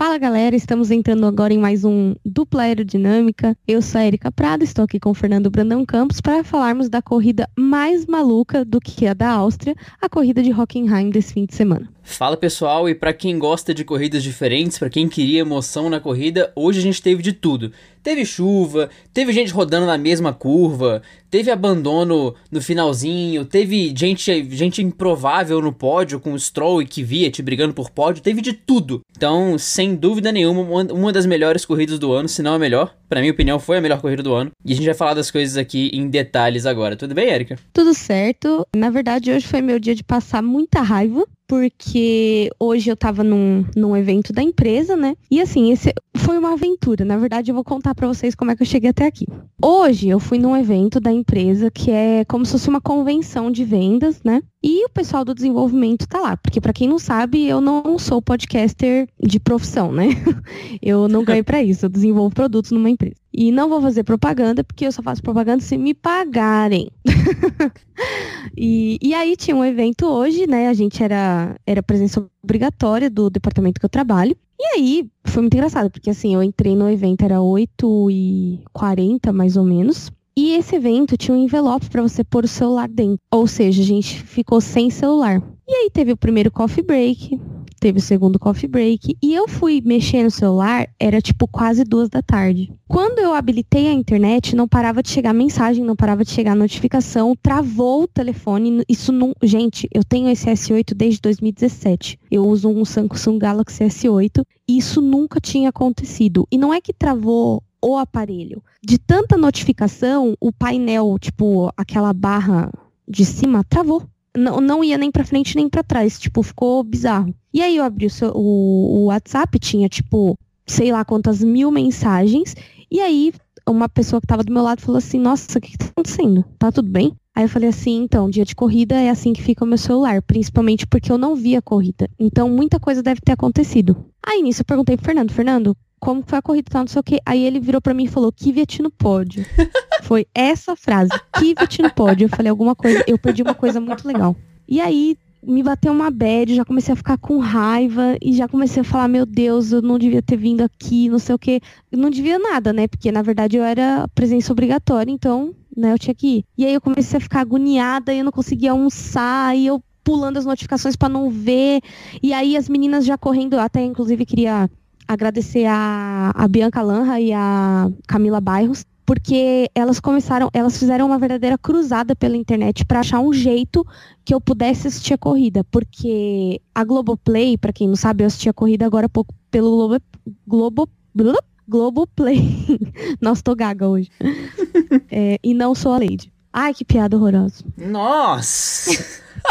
Fala galera, estamos entrando agora em mais um Dupla Aerodinâmica. Eu sou a Erika Prado, estou aqui com o Fernando Brandão Campos para falarmos da corrida mais maluca do que a da Áustria, a corrida de Hockenheim desse fim de semana. Fala pessoal, e para quem gosta de corridas diferentes, para quem queria emoção na corrida, hoje a gente teve de tudo. Teve chuva, teve gente rodando na mesma curva, teve abandono no finalzinho, teve gente, gente improvável no pódio com o Stroll e Kvyat brigando por pódio, teve de tudo. Então, sem dúvida nenhuma, uma das melhores corridas do ano, se não a melhor. Para minha opinião, foi a melhor corrida do ano. E a gente vai falar das coisas aqui em detalhes agora. Tudo bem, Erika? Tudo certo. Na verdade, hoje foi meu dia de passar muita raiva porque hoje eu tava num, num evento da empresa, né? E assim, esse foi uma aventura. Na verdade, eu vou contar para vocês como é que eu cheguei até aqui. Hoje eu fui num evento da empresa que é como se fosse uma convenção de vendas, né? E o pessoal do desenvolvimento tá lá, porque para quem não sabe, eu não sou podcaster de profissão, né? Eu não ganhei para isso, eu desenvolvo produtos numa empresa. E não vou fazer propaganda, porque eu só faço propaganda se me pagarem. e, e aí tinha um evento hoje, né? A gente era, era presença obrigatória do departamento que eu trabalho. E aí foi muito engraçado, porque assim, eu entrei no evento, era 8h40 mais ou menos. E esse evento tinha um envelope para você pôr o celular dentro. Ou seja, a gente ficou sem celular. E aí teve o primeiro coffee break, teve o segundo coffee break e eu fui mexer no celular, era tipo quase duas da tarde. Quando eu habilitei a internet, não parava de chegar mensagem, não parava de chegar notificação, travou o telefone. Isso não. Gente, eu tenho esse S8 desde 2017. Eu uso um Samsung Galaxy S8 e isso nunca tinha acontecido. E não é que travou o aparelho. De tanta notificação, o painel, tipo, aquela barra de cima, travou não, não ia nem para frente nem para trás, tipo, ficou bizarro. E aí eu abri o, seu, o, o WhatsApp, tinha tipo, sei lá quantas mil mensagens, e aí uma pessoa que tava do meu lado falou assim, nossa, o que, que tá acontecendo? Tá tudo bem? Aí eu falei assim, então, dia de corrida é assim que fica o meu celular, principalmente porque eu não vi a corrida. Então muita coisa deve ter acontecido. Aí nisso eu perguntei pro Fernando, Fernando, como foi a corrida e tal, não sei o quê. Aí ele virou para mim e falou, Kvyat no pódio. foi essa frase, Kvyat no pódio. Eu falei alguma coisa, eu perdi uma coisa muito legal. E aí me bateu uma bad, já comecei a ficar com raiva e já comecei a falar, meu Deus, eu não devia ter vindo aqui, não sei o quê. Eu não devia nada, né? Porque na verdade eu era presença obrigatória, então, né, eu tinha que ir. E aí eu comecei a ficar agoniada e eu não conseguia almoçar e eu pulando as notificações para não ver. E aí as meninas já correndo, até inclusive queria agradecer a, a Bianca Lanra e a Camila Bairros, porque elas começaram, elas fizeram uma verdadeira cruzada pela internet para achar um jeito que eu pudesse assistir a corrida, porque a Globoplay, para quem não sabe, eu assisti a corrida agora há pouco pelo Globo, Globo, Globoplay. Nossa, tô gaga hoje. é, e não sou a Lady. Ai, que piada horrorosa. Nossa!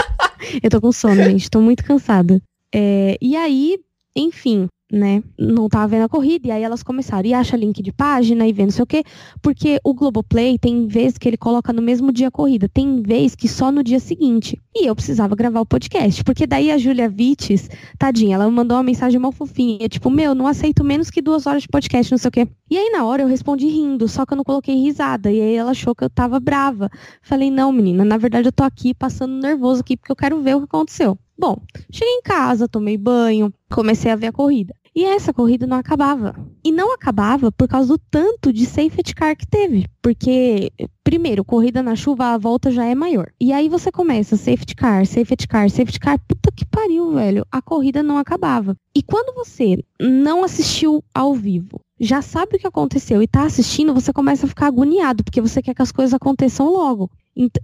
eu tô com sono, gente, tô muito cansada. É, e aí, enfim, né, não tava vendo a corrida, e aí elas começaram, e acha link de página, e vê não sei o quê, porque o Globoplay tem vezes que ele coloca no mesmo dia a corrida, tem vez que só no dia seguinte. E eu precisava gravar o podcast, porque daí a Julia Vites, tadinha, ela me mandou uma mensagem mal fofinha, tipo, meu, não aceito menos que duas horas de podcast, não sei o quê. E aí na hora eu respondi rindo, só que eu não coloquei risada, e aí ela achou que eu tava brava. Falei, não, menina, na verdade eu tô aqui passando nervoso aqui, porque eu quero ver o que aconteceu. Bom, cheguei em casa, tomei banho, comecei a ver a corrida. E essa corrida não acabava. E não acabava por causa do tanto de safety car que teve. Porque, primeiro, corrida na chuva, a volta já é maior. E aí você começa safety car, safety car, safety car. Puta que pariu, velho. A corrida não acabava. E quando você não assistiu ao vivo, já sabe o que aconteceu e tá assistindo, você começa a ficar agoniado, porque você quer que as coisas aconteçam logo.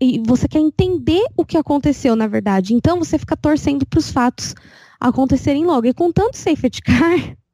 E você quer entender o que aconteceu, na verdade. Então você fica torcendo para os fatos acontecerem logo. E com tanto safety car,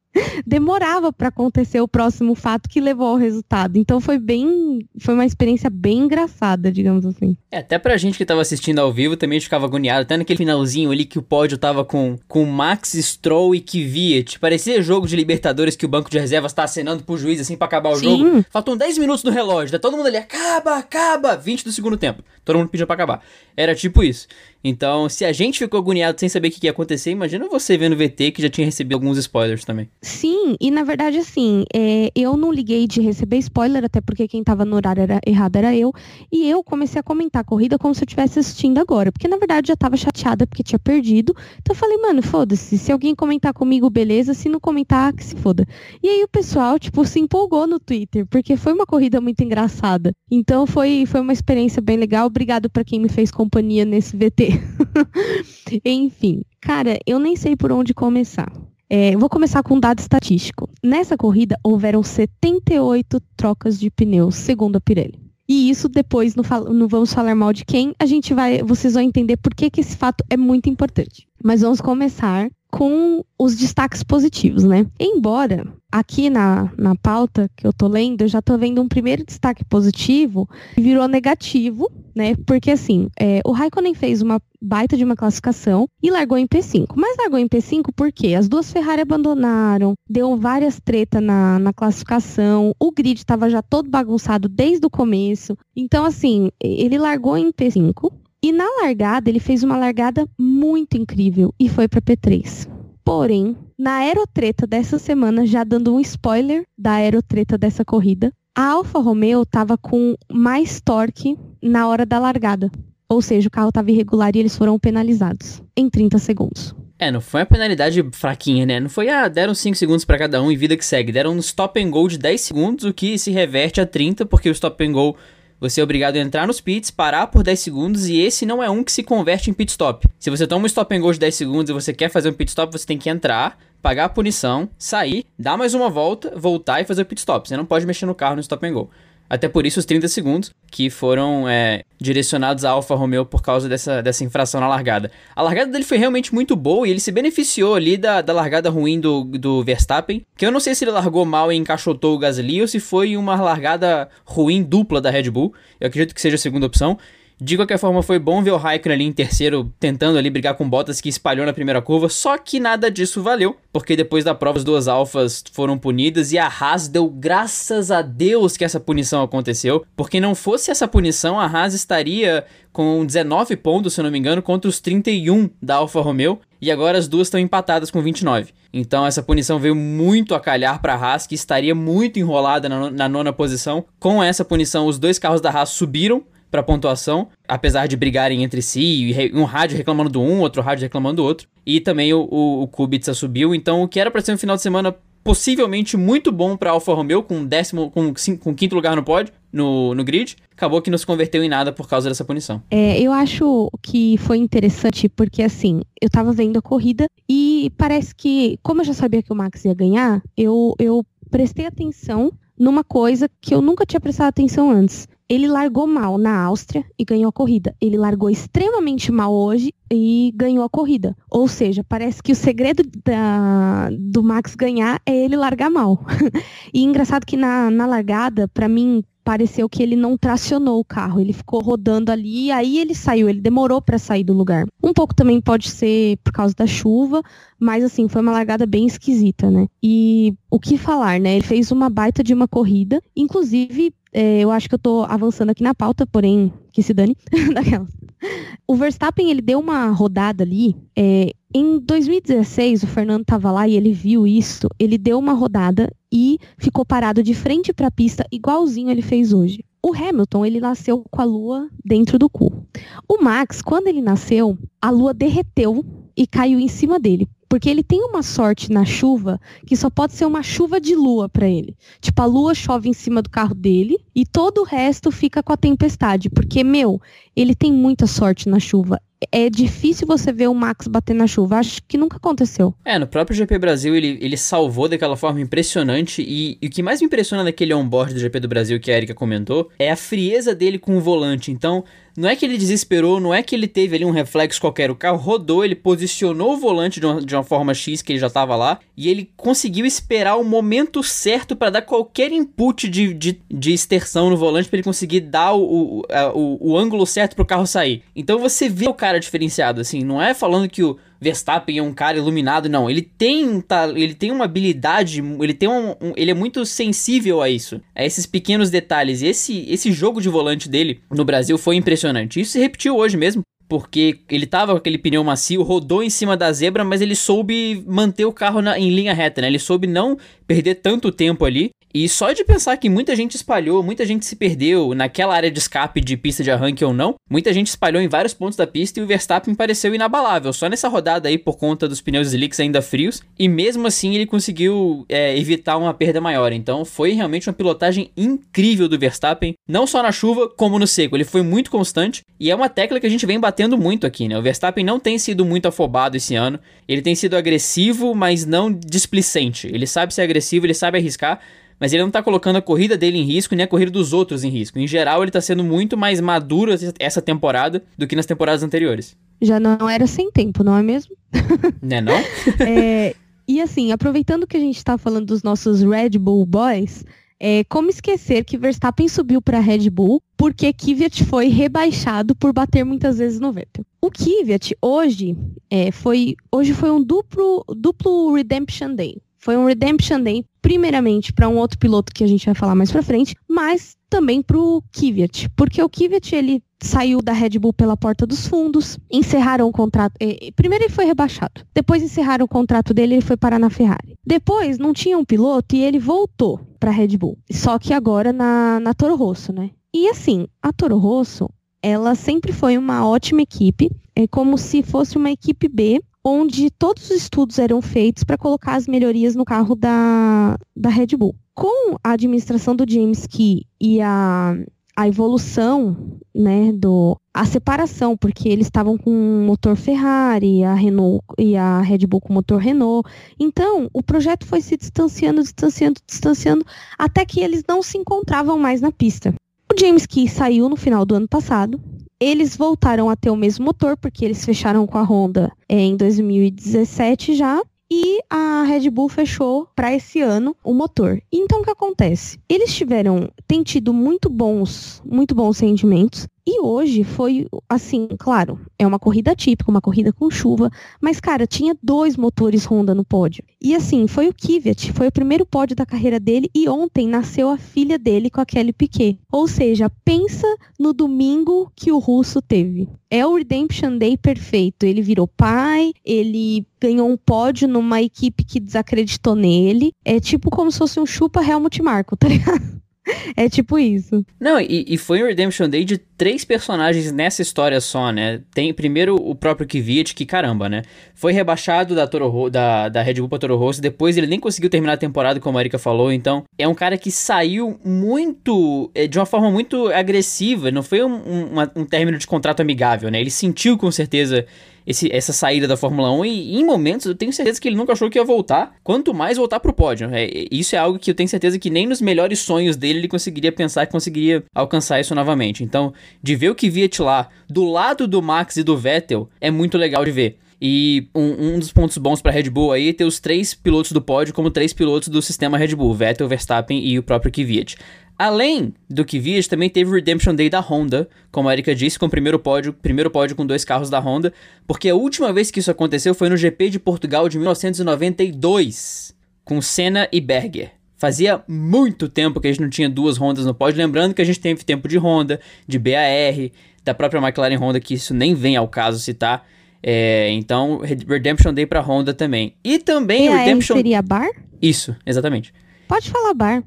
demorava para acontecer o próximo fato que levou ao resultado. Então foi bem, foi uma experiência bem engraçada, digamos assim. É, até pra gente que tava assistindo ao vivo também ficava agoniado, até naquele finalzinho ali que o pódio tava com, com Max Stroll e Kvyat. Parecia jogo de Libertadores que o banco de reservas tá acenando pro juiz assim para acabar o Sim. jogo. Faltam 10 minutos no relógio, tá todo mundo ali, acaba, acaba, 20 do segundo tempo. todo mundo pediu para acabar. Era tipo isso. Então, se a gente ficou agoniado sem saber o que ia acontecer, imagina você vendo o VT que já tinha recebido alguns spoilers também. Sim, e na verdade, assim, é, eu não liguei de receber spoiler, até porque quem tava no horário era, errado era eu. E eu comecei a comentar a corrida como se eu estivesse assistindo agora. Porque na verdade já tava chateada porque tinha perdido. Então eu falei, mano, foda-se. Se alguém comentar comigo, beleza. Se não comentar, que se foda. E aí o pessoal, tipo, se empolgou no Twitter, porque foi uma corrida muito engraçada. Então foi, foi uma experiência bem legal. Obrigado para quem me fez companhia nesse VT. Enfim, cara, eu nem sei por onde começar. É, vou começar com um dado estatístico. Nessa corrida, houveram 78 trocas de pneus, segundo a Pirelli. E isso depois, no, no, Vamos Falar Mal de Quem, a gente vai, vocês vão entender por que, que esse fato é muito importante. Mas vamos começar com os destaques positivos, né? Embora aqui na, na pauta que eu tô lendo, eu já tô vendo um primeiro destaque positivo que virou negativo, né? Porque assim, é, o Raikkonen fez uma baita de uma classificação e largou em P5. Mas largou em P5 porque as duas Ferrari abandonaram, deu várias tretas na, na classificação, o grid estava já todo bagunçado desde o começo. Então, assim, ele largou em P5, e na largada, ele fez uma largada muito incrível e foi para P3. Porém, na aerotreta dessa semana, já dando um spoiler da aerotreta dessa corrida, a Alfa Romeo estava com mais torque na hora da largada. Ou seja, o carro estava irregular e eles foram penalizados em 30 segundos. É, não foi uma penalidade fraquinha, né? Não foi, ah, deram 5 segundos para cada um e vida que segue. Deram um stop and go de 10 segundos, o que se reverte a 30, porque o stop and go você é obrigado a entrar nos pits, parar por 10 segundos e esse não é um que se converte em pit stop. Se você toma um stop and go de 10 segundos e você quer fazer um pit stop, você tem que entrar, pagar a punição, sair, dar mais uma volta, voltar e fazer o pit stop. Você não pode mexer no carro no stop and go. Até por isso os 30 segundos que foram é, direcionados à Alfa Romeo por causa dessa, dessa infração na largada. A largada dele foi realmente muito boa e ele se beneficiou ali da, da largada ruim do, do Verstappen. Que eu não sei se ele largou mal e encaixotou o Gasly ou se foi uma largada ruim dupla da Red Bull. Eu acredito que seja a segunda opção. De qualquer forma, foi bom ver o Raikkonen ali em terceiro, tentando ali brigar com Bottas, que espalhou na primeira curva, só que nada disso valeu, porque depois da prova as duas alfas foram punidas e a Haas deu graças a Deus que essa punição aconteceu, porque não fosse essa punição, a Haas estaria com 19 pontos, se eu não me engano, contra os 31 da Alfa Romeo, e agora as duas estão empatadas com 29. Então essa punição veio muito a calhar para a Haas, que estaria muito enrolada na, na nona posição. Com essa punição, os dois carros da Haas subiram para pontuação, apesar de brigarem entre si, um rádio reclamando do um, outro rádio reclamando do outro. E também o, o, o Kubica subiu, então o que era para ser um final de semana possivelmente muito bom para Alfa Romeo, com décimo, com, com quinto lugar no pódio, no, no grid, acabou que não se converteu em nada por causa dessa punição. É, eu acho que foi interessante porque, assim, eu tava vendo a corrida e parece que, como eu já sabia que o Max ia ganhar, eu, eu prestei atenção numa coisa que eu nunca tinha prestado atenção antes. Ele largou mal na Áustria e ganhou a corrida. Ele largou extremamente mal hoje e ganhou a corrida. Ou seja, parece que o segredo da, do Max ganhar é ele largar mal. e engraçado que na, na largada, para mim, pareceu que ele não tracionou o carro, ele ficou rodando ali, e aí ele saiu, ele demorou para sair do lugar. Um pouco também pode ser por causa da chuva, mas assim, foi uma largada bem esquisita, né? E o que falar, né? Ele fez uma baita de uma corrida, inclusive é, eu acho que eu tô avançando aqui na pauta, porém, que se dane. o Verstappen, ele deu uma rodada ali. É, em 2016, o Fernando tava lá e ele viu isso. Ele deu uma rodada e ficou parado de frente para a pista, igualzinho ele fez hoje. O Hamilton, ele nasceu com a lua dentro do cu. O Max, quando ele nasceu, a lua derreteu e caiu em cima dele. Porque ele tem uma sorte na chuva que só pode ser uma chuva de lua para ele. Tipo, a lua chove em cima do carro dele e todo o resto fica com a tempestade. Porque, meu, ele tem muita sorte na chuva é difícil você ver o Max bater na chuva. Acho que nunca aconteceu. É, no próprio GP Brasil ele, ele salvou daquela forma impressionante. E, e o que mais me impressiona daquele onboard do GP do Brasil que a Erika comentou é a frieza dele com o volante. Então, não é que ele desesperou, não é que ele teve ali um reflexo qualquer. O carro rodou, ele posicionou o volante de uma, de uma forma X que ele já estava lá. E ele conseguiu esperar o momento certo para dar qualquer input de, de, de no volante para ele conseguir dar o, o, o, o ângulo certo para o carro sair. Então você vê o cara diferenciado, assim. Não é falando que o Verstappen é um cara iluminado, não. Ele tem, ele tem uma habilidade, ele tem um, um, ele é muito sensível a isso, a esses pequenos detalhes. E esse, esse jogo de volante dele no Brasil foi impressionante. Isso se repetiu hoje mesmo porque ele tava com aquele pneu macio, rodou em cima da zebra, mas ele soube manter o carro na, em linha reta, né? Ele soube não perder tanto tempo ali e só de pensar que muita gente espalhou, muita gente se perdeu naquela área de escape de pista de arranque ou não, muita gente espalhou em vários pontos da pista e o Verstappen pareceu inabalável, só nessa rodada aí por conta dos pneus slicks ainda frios, e mesmo assim ele conseguiu é, evitar uma perda maior. Então foi realmente uma pilotagem incrível do Verstappen, não só na chuva como no seco. Ele foi muito constante e é uma tecla que a gente vem batendo muito aqui, né? O Verstappen não tem sido muito afobado esse ano, ele tem sido agressivo, mas não displicente. Ele sabe ser agressivo, ele sabe arriscar mas ele não tá colocando a corrida dele em risco nem a corrida dos outros em risco. Em geral, ele tá sendo muito mais maduro essa temporada do que nas temporadas anteriores. Já não era sem tempo, não é mesmo? Né não? é, e assim, aproveitando que a gente tá falando dos nossos Red Bull Boys, é, como esquecer que Verstappen subiu para Red Bull porque Kvyat foi rebaixado por bater muitas vezes no Vettel. O Kvyat hoje é, foi hoje foi um duplo duplo Redemption Day. Foi um Redemption Day, primeiramente para um outro piloto que a gente vai falar mais para frente, mas também para o Kvyat, porque o Kvyat ele saiu da Red Bull pela porta dos fundos, encerraram o contrato. Primeiro ele foi rebaixado, depois encerraram o contrato dele, ele foi parar na Ferrari. Depois não tinha um piloto e ele voltou para a Red Bull, só que agora na, na Toro Rosso, né? E assim, a Toro Rosso, ela sempre foi uma ótima equipe, é como se fosse uma equipe B onde todos os estudos eram feitos para colocar as melhorias no carro da, da Red Bull. Com a administração do James Key e a, a evolução, né, do a separação, porque eles estavam com um motor Ferrari, a Renault e a Red Bull com motor Renault. Então, o projeto foi se distanciando, distanciando, distanciando, até que eles não se encontravam mais na pista. O James Key saiu no final do ano passado, eles voltaram a ter o mesmo motor, porque eles fecharam com a Honda é, em 2017 já. E a Red Bull fechou para esse ano o motor. Então o que acontece? Eles tiveram, têm tido muito bons, muito bons rendimentos. E hoje foi assim, claro, é uma corrida típica, uma corrida com chuva, mas cara, tinha dois motores Honda no pódio. E assim, foi o Kvyat, foi o primeiro pódio da carreira dele e ontem nasceu a filha dele com a Kelly Piquet. Ou seja, pensa no domingo que o russo teve. É o Redemption Day perfeito. Ele virou pai, ele ganhou um pódio numa equipe que desacreditou nele. É tipo como se fosse um chupa Helmut Marko, tá ligado? É tipo isso. Não, e, e, foi um Redemption Day de três personagens nessa história só, né? Tem primeiro o próprio Kvyat, que caramba, né? Foi rebaixado da, Toro, da, da Red Bull pra Toro Rosso, depois ele nem conseguiu terminar a temporada, como a Erika falou, então é um cara que saiu muito, é, de uma forma muito agressiva, não foi um, um, um término de contrato amigável, né? Ele sentiu com certeza esse, essa saída da Fórmula 1 e em momentos eu tenho certeza que ele nunca achou que ia voltar, quanto mais voltar pro pódio. É, isso é algo que eu tenho certeza que nem nos melhores sonhos dele ele conseguiria pensar que conseguiria alcançar isso novamente. Então, de ver o que Viet lá do lado do Max e do Vettel é muito legal de ver. E um, um dos pontos bons para Red Bull aí é ter os três pilotos do pódio como três pilotos do sistema Red Bull, Vettel, Verstappen e o próprio Kvyat. Além do Kvyat, também teve o Redemption Day da Honda, como a Erika disse, com o primeiro pódio, primeiro pódio com dois carros da Honda, porque a última vez que isso aconteceu foi no GP de Portugal de 1992, com Senna e Berger. Fazia muito tempo que a gente não tinha duas Hondas no pódio, lembrando que a gente teve tempo de Honda, de BAR, da própria McLaren Honda, que isso nem vem ao caso citar. É, então, Redemption Day pra Honda também. E também BAR Redemption... seria bar? Isso, exatamente. Pode falar bar.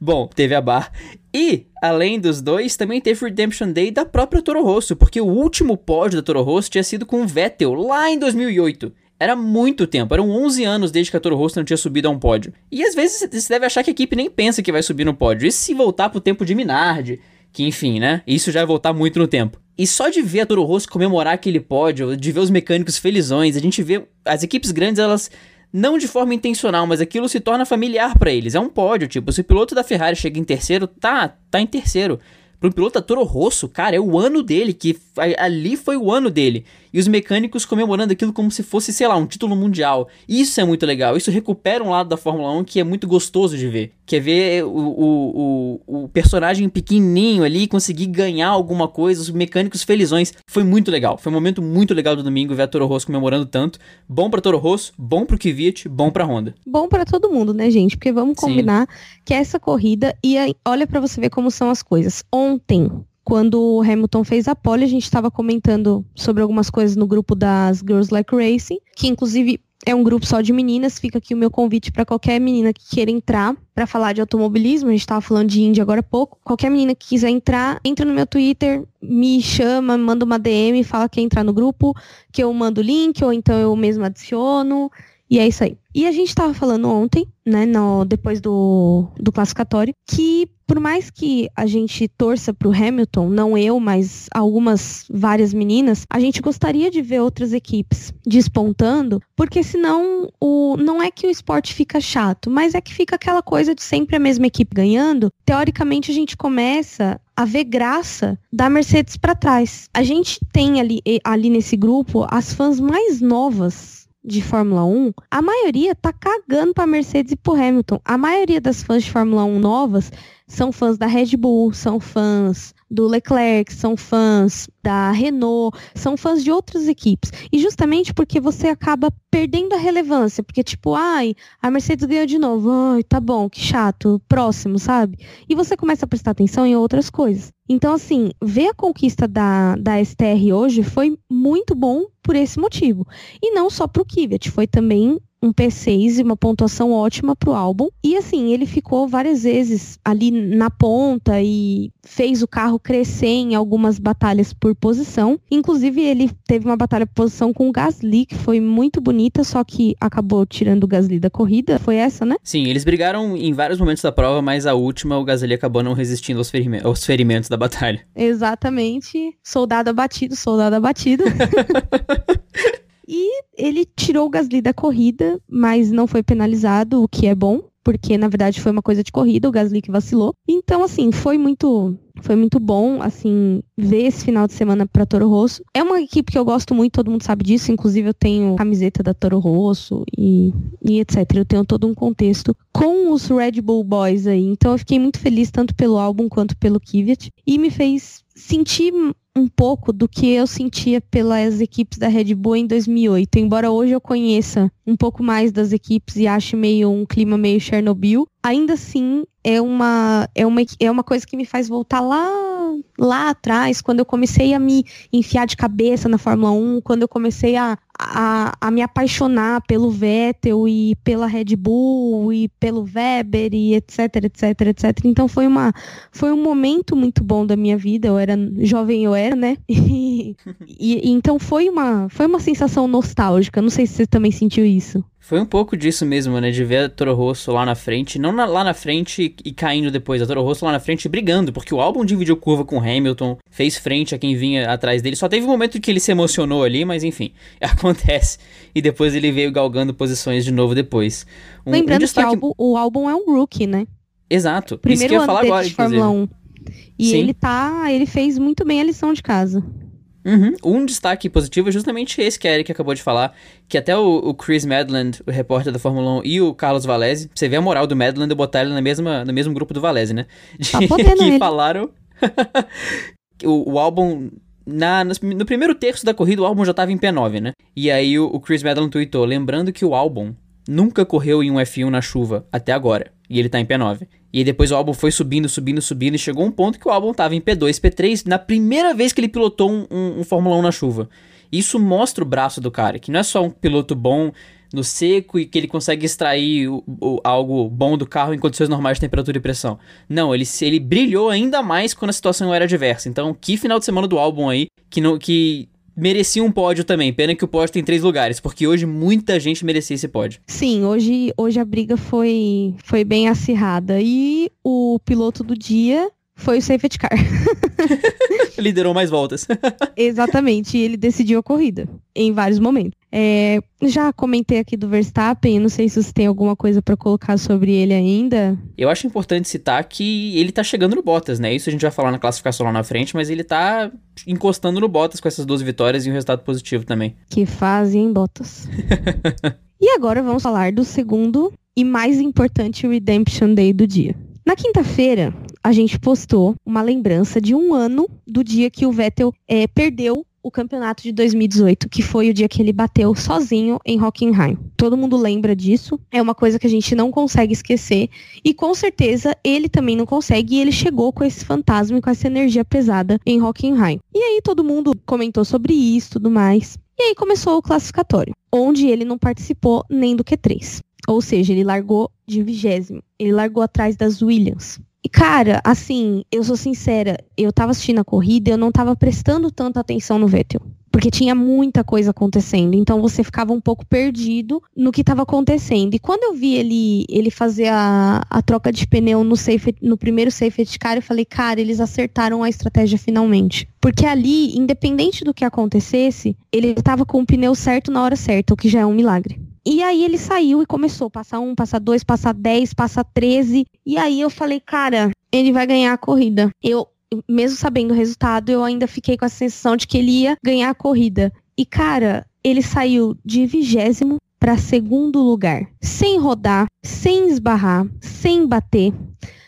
Bom, teve a bar. E, além dos dois, também teve Redemption Day da própria Toro Rosso, porque o último pódio da Toro Rosso tinha sido com o Vettel lá em 2008. Era muito tempo, eram 11 anos desde que a Toro Rosso não tinha subido a um pódio. E às vezes você deve achar que a equipe nem pensa que vai subir no pódio. E se voltar pro tempo de Minardi, que enfim, né? Isso já vai voltar muito no tempo. E só de ver a Toro Rosso comemorar aquele pódio, de ver os mecânicos felizões, a gente vê as equipes grandes, elas não de forma intencional, mas aquilo se torna familiar para eles. É um pódio, tipo, se o piloto da Ferrari chega em terceiro, tá, tá em terceiro. Pro piloto da Toro Rosso, cara, é o ano dele, que ali foi o ano dele. E os mecânicos comemorando aquilo como se fosse, sei lá, um título mundial. Isso é muito legal. Isso recupera um lado da Fórmula 1 que é muito gostoso de ver. Que é ver o, o, o, o personagem pequenininho ali conseguir ganhar alguma coisa, os mecânicos felizões. Foi muito legal. Foi um momento muito legal do domingo ver a Toro Rosso comemorando tanto. Bom pra Toro Rosso, bom pro Kvyat, bom pra Honda. Bom para todo mundo, né, gente? Porque vamos combinar Sim. que essa corrida e olha para você ver como são as coisas. Ontem, quando o Hamilton fez a pole, a gente estava comentando sobre algumas coisas no grupo das Girls Like Racing, que inclusive é um grupo só de meninas. Fica aqui o meu convite para qualquer menina que queira entrar para falar de automobilismo. A gente estava falando de Indy agora há pouco. Qualquer menina que quiser entrar, entra no meu Twitter, me chama, manda uma DM, fala que quer entrar no grupo, que eu mando o link, ou então eu mesmo adiciono. E é isso aí. E a gente estava falando ontem, né, no, depois do, do classificatório, que por mais que a gente torça para o Hamilton, não eu, mas algumas várias meninas, a gente gostaria de ver outras equipes despontando, porque senão o, não é que o esporte fica chato, mas é que fica aquela coisa de sempre a mesma equipe ganhando. Teoricamente, a gente começa a ver graça da Mercedes para trás. A gente tem ali, ali nesse grupo as fãs mais novas de Fórmula 1, a maioria tá cagando pra Mercedes e pro Hamilton. A maioria das fãs de Fórmula 1 novas são fãs da Red Bull, são fãs do Leclerc, são fãs da Renault, são fãs de outras equipes. E justamente porque você acaba perdendo a relevância, porque tipo, ai, a Mercedes ganhou de novo, ai, tá bom, que chato, próximo, sabe? E você começa a prestar atenção em outras coisas. Então, assim, ver a conquista da, da STR hoje foi muito bom por esse motivo. E não só pro Kvyat, foi também um P6 e uma pontuação ótima para o álbum. E assim, ele ficou várias vezes ali na ponta e fez o carro crescer em algumas batalhas por posição. Inclusive, ele teve uma batalha por posição com o Gasly, que foi muito bonita, só que acabou tirando o Gasly da corrida. Foi essa, né? Sim, eles brigaram em vários momentos da prova, mas a última, o Gasly acabou não resistindo aos, ferimentos, aos ferimentos da batalha. Exatamente. Soldado abatido, soldado abatido. E ele tirou o Gasly da corrida, mas não foi penalizado, o que é bom, porque na verdade foi uma coisa de corrida, o Gasly que vacilou. Então, assim, foi muito foi muito bom, assim, ver esse final de semana para Toro Rosso. É uma equipe que eu gosto muito, todo mundo sabe disso. Inclusive, eu tenho camiseta da Toro Rosso e, e etc. Eu tenho todo um contexto com os Red Bull Boys aí. Então, eu fiquei muito feliz tanto pelo álbum quanto pelo Kvyat. E me fez sentir um pouco do que eu sentia pelas equipes da Red Bull em 2008. Embora hoje eu conheça um pouco mais das equipes e ache meio um clima meio Chernobyl, ainda assim é uma, é uma, é uma coisa que me faz voltar lá, lá atrás, quando eu comecei a me enfiar de cabeça na Fórmula 1, quando eu comecei a, a, a, me apaixonar pelo Vettel e pela Red Bull e pelo Weber e etc, etc, etc. Então foi uma foi um momento muito bom da minha vida. Eu era jovem, eu era, né? E, e, então foi uma foi uma sensação nostálgica. Não sei se você também sentiu isso. Foi um pouco disso mesmo, né? De ver a Toro Rosso lá na frente, não na, lá na frente e caindo depois, a Toro Rosso lá na frente brigando, porque o álbum dividiu curva com Hamilton, fez frente a quem vinha atrás dele. Só teve um momento que ele se emocionou ali, mas enfim, acontece. E depois ele veio galgando posições de novo depois. Um, Lembrando um destaque... que o álbum, o álbum, é um rookie, né? Exato. Primeiro Isso que eu ia falar agora, de Fórmula 1. E Sim. ele tá. Ele fez muito bem a lição de casa. Uhum. Um destaque positivo é justamente esse que a Eric acabou de falar, que até o, o, Chris Madland, o repórter da Fórmula 1, e o Carlos Valese, você vê a moral do Madland de botar ele na mesma, no mesmo grupo do Valese, né? De, tá que ele. falaram o, o álbum na, no, primeiro terço da corrida, o álbum já tava em P9, né? E aí o, o Chris Madland tweetou, lembrando que o álbum nunca correu em um F1 na chuva até agora. E ele tá em P9. E depois o álbum foi subindo, subindo, subindo. E chegou um ponto que o álbum tava em P2, P3, na primeira vez que ele pilotou um, um, um Fórmula 1 na chuva. Isso mostra o braço do cara, que não é só um piloto bom no seco e que ele consegue extrair o, o, algo bom do carro em condições normais de temperatura e pressão. Não, ele, ele brilhou ainda mais quando a situação era adversa. Então, que final de semana do álbum aí que, no, que merecia um pódio também. Pena que o pódio tem três lugares, porque hoje muita gente merecia esse pódio. Sim, hoje, hoje a briga foi, foi bem acirrada. E o piloto do dia foi o safety car. Liderou mais voltas. Exatamente, e ele decidiu a corrida em vários momentos. É, já comentei aqui do Verstappen, não sei se você tem alguma coisa para colocar sobre ele ainda. Eu acho importante citar que ele tá chegando no Bottas, né? Isso a gente vai falar na classificação lá na frente, mas ele tá encostando no Bottas com essas duas vitórias e um resultado positivo também. Que fazem Bottas. e agora vamos falar do segundo e mais importante Redemption Day do dia. Na quinta-feira, a gente postou uma lembrança de um ano do dia que o Vettel é, perdeu o campeonato de 2018, que foi o dia que ele bateu sozinho em Hockenheim. Todo mundo lembra disso, é uma coisa que a gente não consegue esquecer, e com certeza ele também não consegue, e ele chegou com esse fantasma e com essa energia pesada em Hockenheim. E aí todo mundo comentou sobre isso tudo mais. E aí começou o classificatório, onde ele não participou nem do Q3. Ou seja, ele largou de vigésimo. Ele largou atrás das Williams. E, cara, assim, eu sou sincera, eu tava assistindo a corrida e eu não tava prestando tanta atenção no Vettel. Porque tinha muita coisa acontecendo. Então você ficava um pouco perdido no que estava acontecendo. E quando eu vi ele, ele fazer a, a troca de pneu no, safe, no primeiro safety car, eu falei, cara, eles acertaram a estratégia finalmente. Porque ali, independente do que acontecesse, ele estava com o pneu certo na hora certa, o que já é um milagre. E aí ele saiu e começou, passar um, passar dois, passar dez, passar treze. E aí eu falei, cara, ele vai ganhar a corrida. Eu, mesmo sabendo o resultado, eu ainda fiquei com a sensação de que ele ia ganhar a corrida. E, cara, ele saiu de vigésimo para segundo lugar, sem rodar, sem esbarrar, sem bater,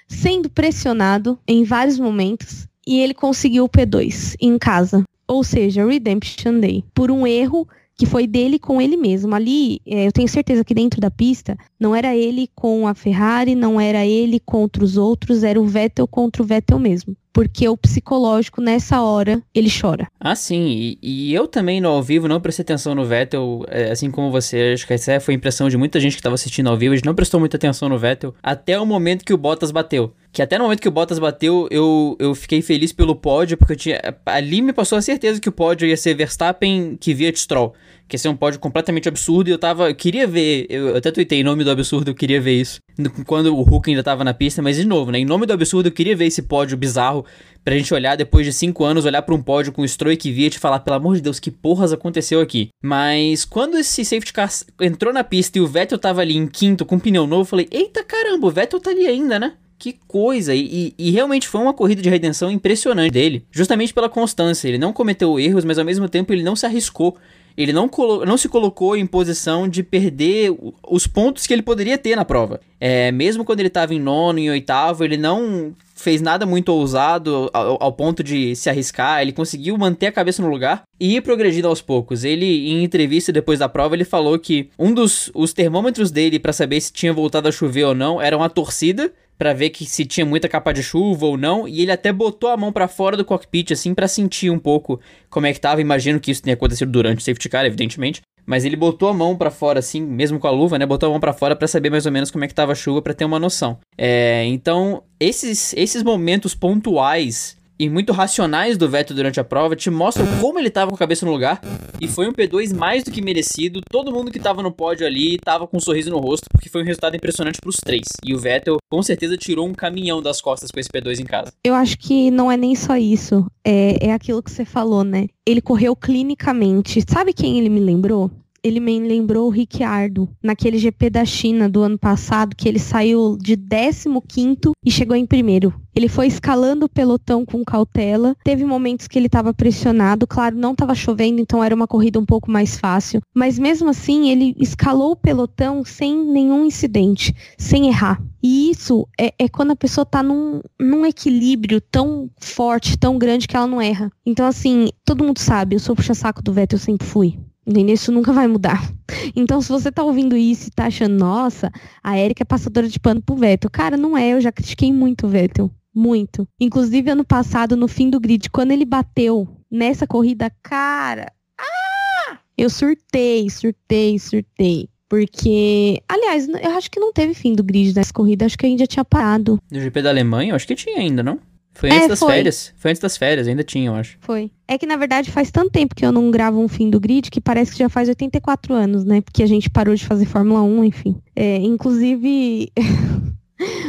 sendo pressionado em vários momentos. E ele conseguiu o P2 em casa. Ou seja, Redemption Day. Por um erro que foi dele com ele mesmo. Ali, é, eu tenho certeza que dentro da pista, não era ele com a Ferrari, não era ele contra os outros, era o Vettel contra o Vettel mesmo. Porque o psicológico, nessa hora, ele chora. Ah, sim. E, e eu também, no ao vivo, não prestei atenção no Vettel, é, assim como você. Acho que essa foi a impressão de muita gente que estava assistindo ao vivo. A gente não prestou muita atenção no Vettel até o momento que o Bottas bateu. Que até no momento que o Bottas bateu, eu, eu fiquei feliz pelo pódio, porque eu tinha. Ali me passou a certeza que o pódio ia ser Verstappen que via Stroll que ia ser um pódio completamente absurdo e eu tava. Eu queria ver. Eu, até tuitei em nome do absurdo, eu queria ver isso. Quando o Hulk ainda tava na pista, mas de novo, né? Em nome do absurdo, eu queria ver esse pódio bizarro pra gente olhar depois de cinco anos, olhar pra um pódio com o Stroll que via e falar, pelo amor de Deus, que porras aconteceu aqui. Mas quando esse safety car entrou na pista e o Vettel tava ali em quinto com um pneu novo, eu falei, eita caramba, o Vettel tá ali ainda, né? Que coisa! E, e, realmente foi uma corrida de redenção impressionante dele, justamente pela constância. Ele não cometeu erros, mas ao mesmo tempo ele não se arriscou. Ele não, não se colocou em posição de perder os pontos que ele poderia ter na prova. É, mesmo quando ele estava em nono, em oitavo, ele não fez nada muito ousado ao, ao, ponto de se arriscar. Ele conseguiu manter a cabeça no lugar e ir progredindo aos poucos. Ele, em entrevista depois da prova, ele falou que um dos os termômetros dele para saber se tinha voltado a chover ou não eram a torcida para ver que se tinha muita capa de chuva ou não, e ele até botou a mão para fora do cockpit assim para sentir um pouco como é que tava. Imagino que isso tenha acontecido durante o safety car, evidentemente, mas ele botou a mão para fora assim, mesmo com a luva, né? Botou a mão para fora para saber mais ou menos como é que tava a chuva para ter uma noção. É, então, esses esses momentos pontuais e muito racionais do Vettel durante a prova te mostram como ele tava com a cabeça no lugar. E foi um P2 mais do que merecido. Todo mundo que tava no pódio ali tava com um sorriso no rosto, porque foi um resultado impressionante pros três. E o Vettel com certeza tirou um caminhão das costas com esse P2 em casa. Eu acho que não é nem só isso. É, é aquilo que você falou, né? Ele correu clinicamente. Sabe quem ele me lembrou? Ele me lembrou o Ricciardo, naquele GP da China do ano passado, que ele saiu de 15 e chegou em primeiro. Ele foi escalando o pelotão com cautela. Teve momentos que ele estava pressionado. Claro, não estava chovendo, então era uma corrida um pouco mais fácil. Mas mesmo assim, ele escalou o pelotão sem nenhum incidente, sem errar. E isso é, é quando a pessoa está num, num equilíbrio tão forte, tão grande que ela não erra. Então, assim, todo mundo sabe, eu sou puxa-saco do Vettel, eu sempre fui. Isso nunca vai mudar. Então, se você tá ouvindo isso e tá achando, nossa, a Erika é passadora de pano pro Vettel. Cara, não é, eu já critiquei muito o Vettel. Muito. Inclusive, ano passado, no fim do grid, quando ele bateu nessa corrida, cara. Ah! Eu surtei, surtei, surtei. Porque, aliás, eu acho que não teve fim do grid nessa corrida, acho que a gente já tinha parado. No GP da Alemanha, eu acho que tinha ainda, não? Foi antes é, das foi. férias. Foi antes das férias, ainda tinha, eu acho. Foi. É que, na verdade, faz tanto tempo que eu não gravo um fim do grid que parece que já faz 84 anos, né? Porque a gente parou de fazer Fórmula 1, enfim. É, inclusive.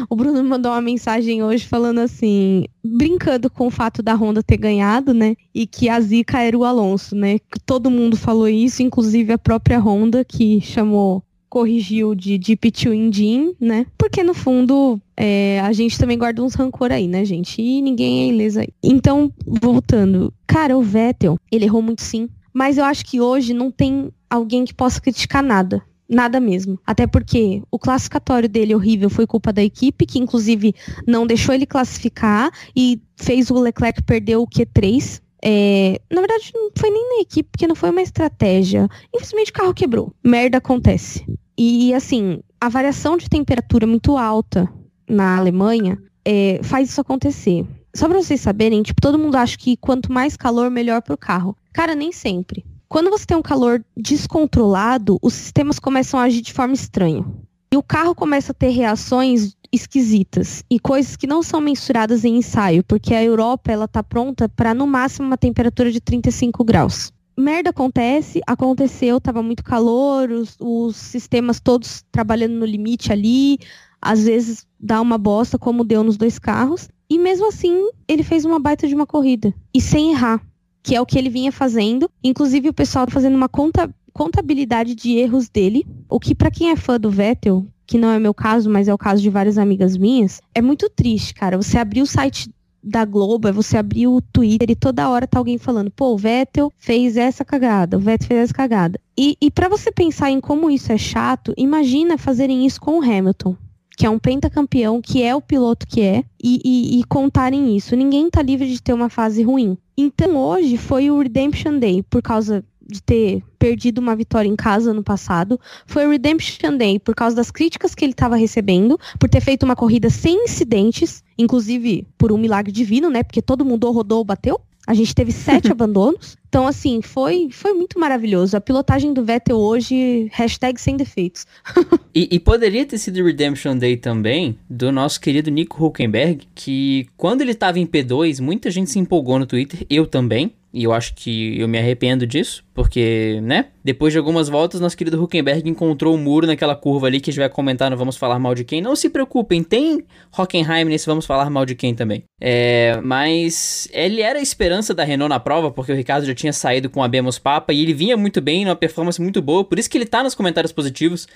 O Bruno mandou uma mensagem hoje falando assim, brincando com o fato da Honda ter ganhado, né? E que a zica era o Alonso, né? Todo mundo falou isso, inclusive a própria Honda, que chamou corrigiu de Deep to Engine, né? Porque no fundo é, a gente também guarda uns rancor aí, né, gente? E ninguém é ilesa. Então, voltando. Cara, o Vettel, ele errou muito sim. Mas eu acho que hoje não tem alguém que possa criticar nada. Nada mesmo. Até porque o classificatório dele horrível foi culpa da equipe, que inclusive não deixou ele classificar e fez o Leclerc perder o Q3. É, na verdade, não foi nem na equipe, porque não foi uma estratégia. Infelizmente o carro quebrou. Merda acontece. E assim, a variação de temperatura muito alta na Alemanha é, faz isso acontecer. Só pra vocês saberem, tipo, todo mundo acha que quanto mais calor, melhor pro carro. Cara, nem sempre. Quando você tem um calor descontrolado, os sistemas começam a agir de forma estranha. E o carro começa a ter reações esquisitas e coisas que não são mensuradas em ensaio, porque a Europa ela tá pronta para no máximo uma temperatura de 35 graus. Merda acontece, aconteceu, tava muito calor, os, os sistemas todos trabalhando no limite ali, às vezes dá uma bosta como deu nos dois carros, e mesmo assim ele fez uma baita de uma corrida e sem errar que é o que ele vinha fazendo. Inclusive, o pessoal tá fazendo uma conta, contabilidade de erros dele, o que para quem é fã do Vettel, que não é meu caso, mas é o caso de várias amigas minhas, é muito triste, cara. Você abrir o site da Globo, é você abrir o Twitter e toda hora tá alguém falando, pô, o Vettel fez essa cagada, o Vettel fez essa cagada. E, e para você pensar em como isso é chato, imagina fazerem isso com o Hamilton que é um pentacampeão, que é o piloto que é, e, e, e, contarem isso. Ninguém tá livre de ter uma fase ruim. Então hoje foi o Redemption Day, por causa de ter perdido uma vitória em casa no passado. Foi o Redemption Day por causa das críticas que ele estava recebendo, por ter feito uma corrida sem incidentes, inclusive por um milagre divino, né? Porque todo mundo rodou, bateu. A gente teve sete abandonos. Então, assim, foi, foi muito maravilhoso. A pilotagem do Vettel hoje, hashtag sem defeitos. e, e, poderia ter sido Redemption Day também do nosso querido Nico Huckenberg, que quando ele estava em P2, muita gente se empolgou no Twitter, eu também. E eu acho que eu me arrependo disso, porque, né? Depois de algumas voltas, nosso querido Huckenberg encontrou o um muro naquela curva ali que a gente vai comentar no Vamos Falar Mal de Quem. Não se preocupem, tem Hockenheim nesse Vamos Falar Mal de Quem também. É, mas ele era a esperança da Renault na prova, porque o Ricardo já tinha saído com a Bemos Papa e ele vinha muito bem, numa performance muito boa, por isso que ele tá nos comentários positivos.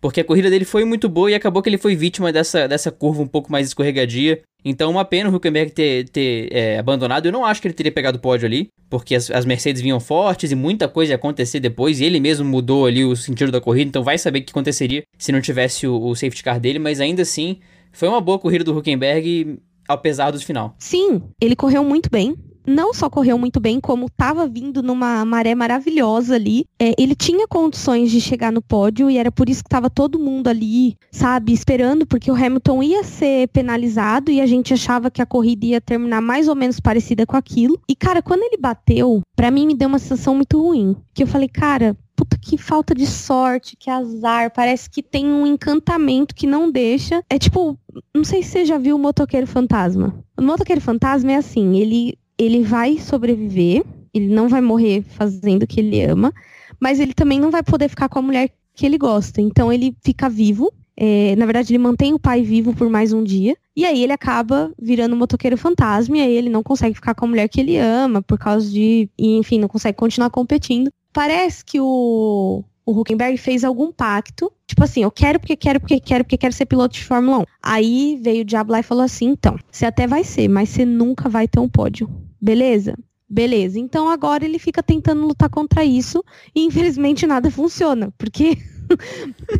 Porque a corrida dele foi muito boa e acabou que ele foi vítima dessa, dessa curva um pouco mais escorregadia. Então, uma pena o Huckenberg ter, ter é, abandonado. Eu não acho que ele teria pegado o pódio ali, porque as, as, Mercedes vinham fortes e muita coisa ia acontecer depois. E ele mesmo mudou ali o sentido da corrida, então vai saber o que aconteceria se não tivesse o, o safety car dele. Mas ainda assim, foi uma boa corrida do Huckenberg, apesar do final. Sim, ele correu muito bem não só correu muito bem, como estava vindo numa maré maravilhosa ali. É, ele tinha condições de chegar no pódio e era por isso que estava todo mundo ali, sabe, esperando, porque o Hamilton ia ser penalizado e a gente achava que a corrida ia terminar mais ou menos parecida com aquilo. E, cara, quando ele bateu, para mim me deu uma sensação muito ruim. Que eu falei, cara, puta que falta de sorte, que azar. Parece que tem um encantamento que não deixa. É tipo, não sei se você já viu o Motoqueiro Fantasma. O Motoqueiro Fantasma é assim, ele ele vai sobreviver, ele não vai morrer fazendo o que ele ama, mas ele também não vai poder ficar com a mulher que ele gosta. Então ele fica vivo. É, na verdade, ele mantém o pai vivo por mais um dia. E aí ele acaba virando um motoqueiro fantasma. E aí ele não consegue ficar com a mulher que ele ama por causa de. Enfim, não consegue continuar competindo. Parece que o, o Huckenberg fez algum pacto. Tipo assim, eu quero porque quero, porque quero, porque quero ser piloto de Fórmula 1. Aí veio o Diabo lá e falou assim: então, você até vai ser, mas você nunca vai ter um pódio. Beleza? Beleza. Então agora ele fica tentando lutar contra isso e infelizmente nada funciona, porque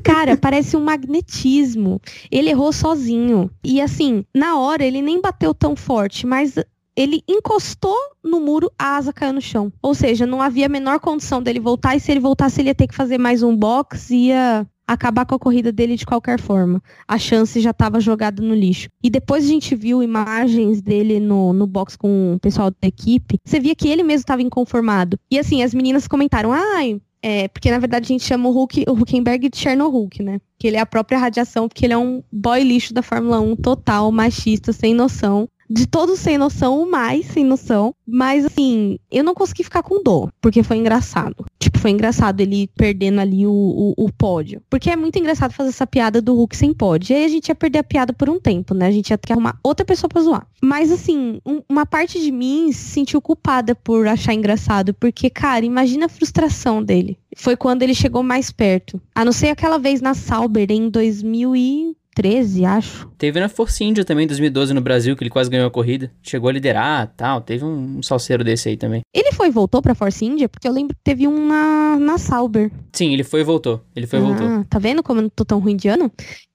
Cara, parece um magnetismo. Ele errou sozinho. E assim, na hora ele nem bateu tão forte, mas ele encostou no muro, a asa caiu no chão. Ou seja, não havia a menor condição dele voltar, e se ele voltasse, ele ia ter que fazer mais um box, ia acabar com a corrida dele de qualquer forma. A chance já estava jogada no lixo. E depois a gente viu imagens dele no, no box com o pessoal da equipe. Você via que ele mesmo estava inconformado. E assim, as meninas comentaram: ai. é, porque na verdade a gente chama o, Hulk, o Huckenberg de Chernobyl, né? Que ele é a própria radiação, porque ele é um boy lixo da Fórmula 1 total, machista, sem noção de todos sem noção, o mais sem noção. Mas assim, eu não consegui ficar com dor, porque foi engraçado. Tipo, foi engraçado ele perdendo ali o, o, o, pódio. Porque é muito engraçado fazer essa piada do Hulk sem pódio. E aí a gente ia perder a piada por um tempo, né? A gente ia ter que arrumar outra pessoa pra zoar. Mas assim, um, uma parte de mim se sentiu culpada por achar engraçado. Porque, cara, imagina a frustração dele. Foi quando ele chegou mais perto. A não ser aquela vez na Sauber em 2000 e 2013, acho. Teve na Force India também, em 2012, no Brasil, que ele quase ganhou a corrida. Chegou a liderar tal. Teve um, um salseiro desse aí também. Ele foi e voltou pra Force India? Porque eu lembro que teve um na, na Sauber. Sim, ele foi e voltou. Ele foi e ah, voltou. Tá vendo como eu não tô tão ruim de ano?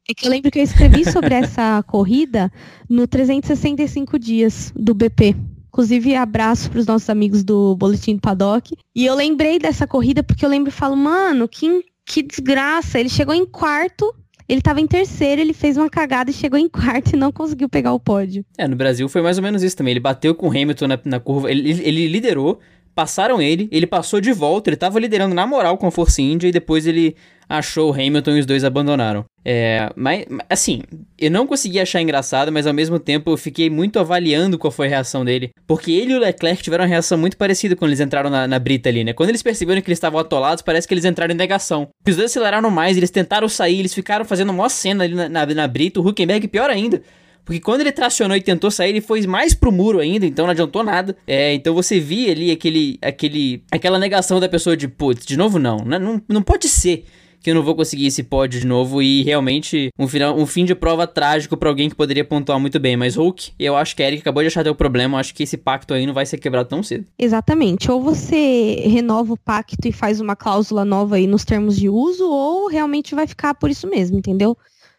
É que eu lembro que eu escrevi sobre essa corrida no 365 dias do BP. Inclusive, abraço para os nossos amigos do Boletim do Paddock. E eu lembrei dessa corrida porque eu lembro e falo, mano, que, que desgraça. Ele chegou em quarto ele estava em terceiro, ele fez uma cagada e chegou em quarto e não conseguiu pegar o pódio. É, no Brasil foi mais ou menos isso também. Ele bateu com o Hamilton na, na curva, ele, ele liderou, passaram ele, ele passou de volta, ele tava liderando na moral com a Força India e depois ele achou o Hamilton e os dois abandonaram. É, mas, assim, eu não consegui achar engraçado, mas ao mesmo tempo eu fiquei muito avaliando qual foi a reação dele. Porque ele e o Leclerc tiveram uma reação muito parecida quando eles entraram na, na brita ali, né? Quando eles perceberam que eles estavam atolados, parece que eles entraram em negação. Os dois aceleraram mais, eles tentaram sair, eles ficaram fazendo uma cena ali na, na, na brita. O Huckenberg, pior ainda. Porque quando ele tracionou e tentou sair, ele foi mais pro muro ainda, então não adiantou nada. É, então você via ali aquele, aquele, aquela negação da pessoa de, putz, de novo não, não, não, não pode ser que eu não vou conseguir esse pódio de novo e realmente um, final, um fim de prova trágico para alguém que poderia pontuar muito bem. Mas Hulk, eu acho que a Eric acabou de achar teu problema, eu acho que esse pacto aí não vai ser quebrado tão cedo. Exatamente. Ou você renova o pacto e faz uma cláusula nova aí nos termos de uso, ou realmente vai ficar por isso mesmo, entendeu?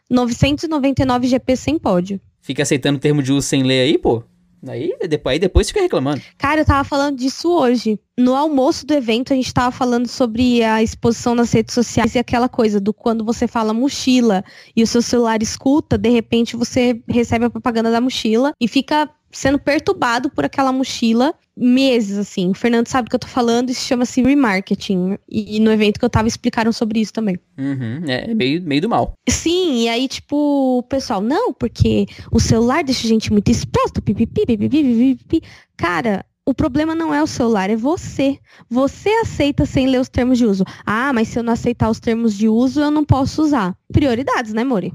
999 GP sem pódio. Fica aceitando o termo de uso sem ler aí, pô? Aí depois, aí depois fica reclamando. Cara, eu tava falando disso hoje. No almoço do evento, a gente tava falando sobre a exposição nas redes sociais e aquela coisa do quando você fala mochila e o seu celular escuta, de repente você recebe a propaganda da mochila e fica sendo perturbado por aquela mochila meses, assim. O Fernando sabe o que eu tô falando, isso chama-se remarketing. E, no evento que eu tava explicaram sobre isso também. Uhum, é meio, meio do mal. Sim, e aí, tipo, o pessoal, não, porque o celular deixa a gente muito exposto, pipipi, pipipi, pipipi. Cara, o problema não é o celular, é você. Você aceita sem ler os termos de uso. Ah, mas se eu não aceitar os termos de uso, eu não posso usar. Prioridades, né, Mori?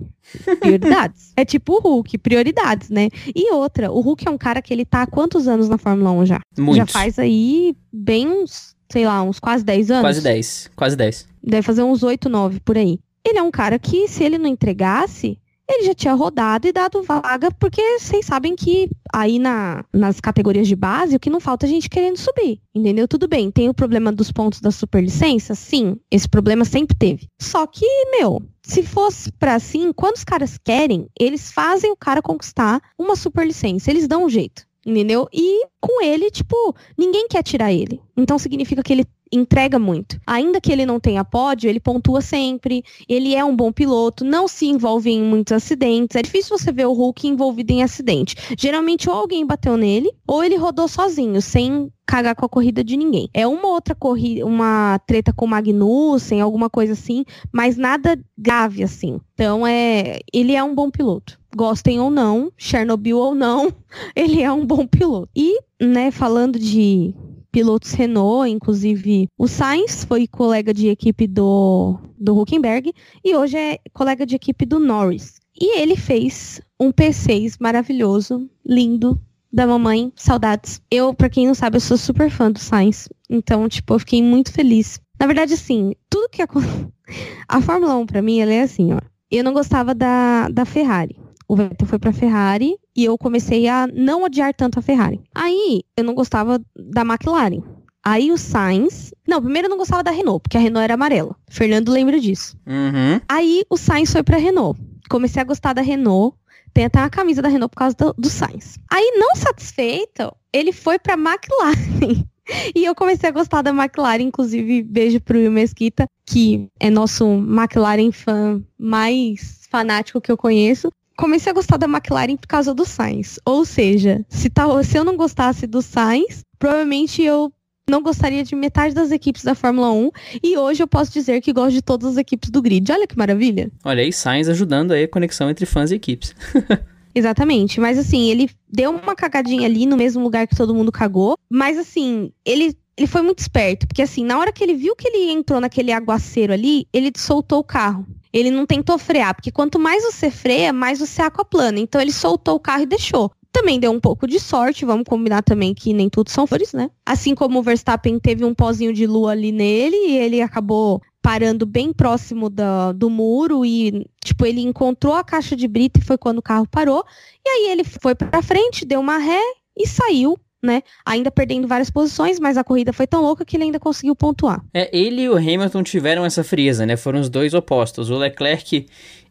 Prioridades. é tipo o Hulk, prioridades, né? E outra, o Hulk é um cara que ele tá há quantos anos na Fórmula 1 já? Muitos. Já faz aí bem uns, sei lá, uns quase 10 anos. Quase 10, quase 10. Deve fazer uns 8, 9 por aí. Ele é um cara que, se ele não entregasse, ele já tinha rodado e dado vaga, porque vocês sabem que aí na, nas categorias de base, o que não falta é gente querendo subir, entendeu? Tudo bem, tem o problema dos pontos da superlicença? Sim, esse problema sempre teve. Só que, meu, se fosse para assim, quando os caras querem, eles fazem o cara conquistar uma superlicença, eles dão um jeito. Entendeu? E com ele, tipo, ninguém quer tirar ele. Então significa que ele entrega muito. Ainda que ele não tenha pódio, ele pontua sempre, ele é um bom piloto, não se envolve em muitos acidentes. É difícil você ver o Hulk envolvido em acidente. Geralmente ou alguém bateu nele, ou ele rodou sozinho, sem cagar com a corrida de ninguém. É uma outra corrida, uma treta com o Magnussen, alguma coisa assim, mas nada grave assim. Então é, ele é um bom piloto. Gostem ou não, Chernobyl ou não, ele é um bom piloto. E, né, falando de pilotos Renault, inclusive o Sainz foi colega de equipe do, do Huckenberg e hoje é colega de equipe do Norris. E ele fez um P6 maravilhoso, lindo, da mamãe, saudades. Eu, para quem não sabe, eu sou super fã do Sainz, então, tipo, eu fiquei muito feliz. Na verdade, assim, tudo que a, a Fórmula 1 para mim, ela é assim, ó. Eu não gostava da, da Ferrari o Vettel foi para Ferrari e eu comecei a não odiar tanto a Ferrari. Aí eu não gostava da McLaren. Aí o Sainz. Não, primeiro eu não gostava da Renault, porque a Renault era amarela. Fernando lembra disso. Uhum. Aí o Sainz foi pra Renault. Comecei a gostar da Renault. Tem até uma camisa da Renault por causa do, do Sainz. Aí, não satisfeito, ele foi pra McLaren. E eu comecei a gostar da McLaren, inclusive beijo pro Will Mesquita, que é nosso McLaren fã mais fanático que eu conheço comecei a gostar da McLaren por causa do Sainz. Ou seja, se, tal, se eu não gostasse do Sainz, provavelmente eu não gostaria de metade das equipes da Fórmula 1 e hoje eu posso dizer que gosto de todas as equipes do grid. Olha que maravilha. Olha aí, Sainz ajudando aí a conexão entre fãs e equipes. Exatamente. Mas assim, ele deu uma cagadinha ali no mesmo lugar que todo mundo cagou. Mas assim, ele ele foi muito esperto, porque assim, na hora que ele viu que ele entrou naquele aguaceiro ali, ele soltou o carro. Ele não tentou frear, porque quanto mais você freia, mais você aquaplana. Então ele soltou o carro e deixou. Também deu um pouco de sorte, vamos combinar também que nem tudo são flores, né? Assim como o Verstappen teve um pozinho de lua ali nele e ele acabou parando bem próximo do, do muro e, tipo, ele encontrou a caixa de brita e foi quando o carro parou. E aí ele foi para frente, deu uma ré e saiu né? Ainda perdendo várias posições, mas a corrida foi tão louca que ele ainda conseguiu pontuar. É, ele e o Hamilton tiveram essa frieza, né? Foram os dois opostos. O Leclerc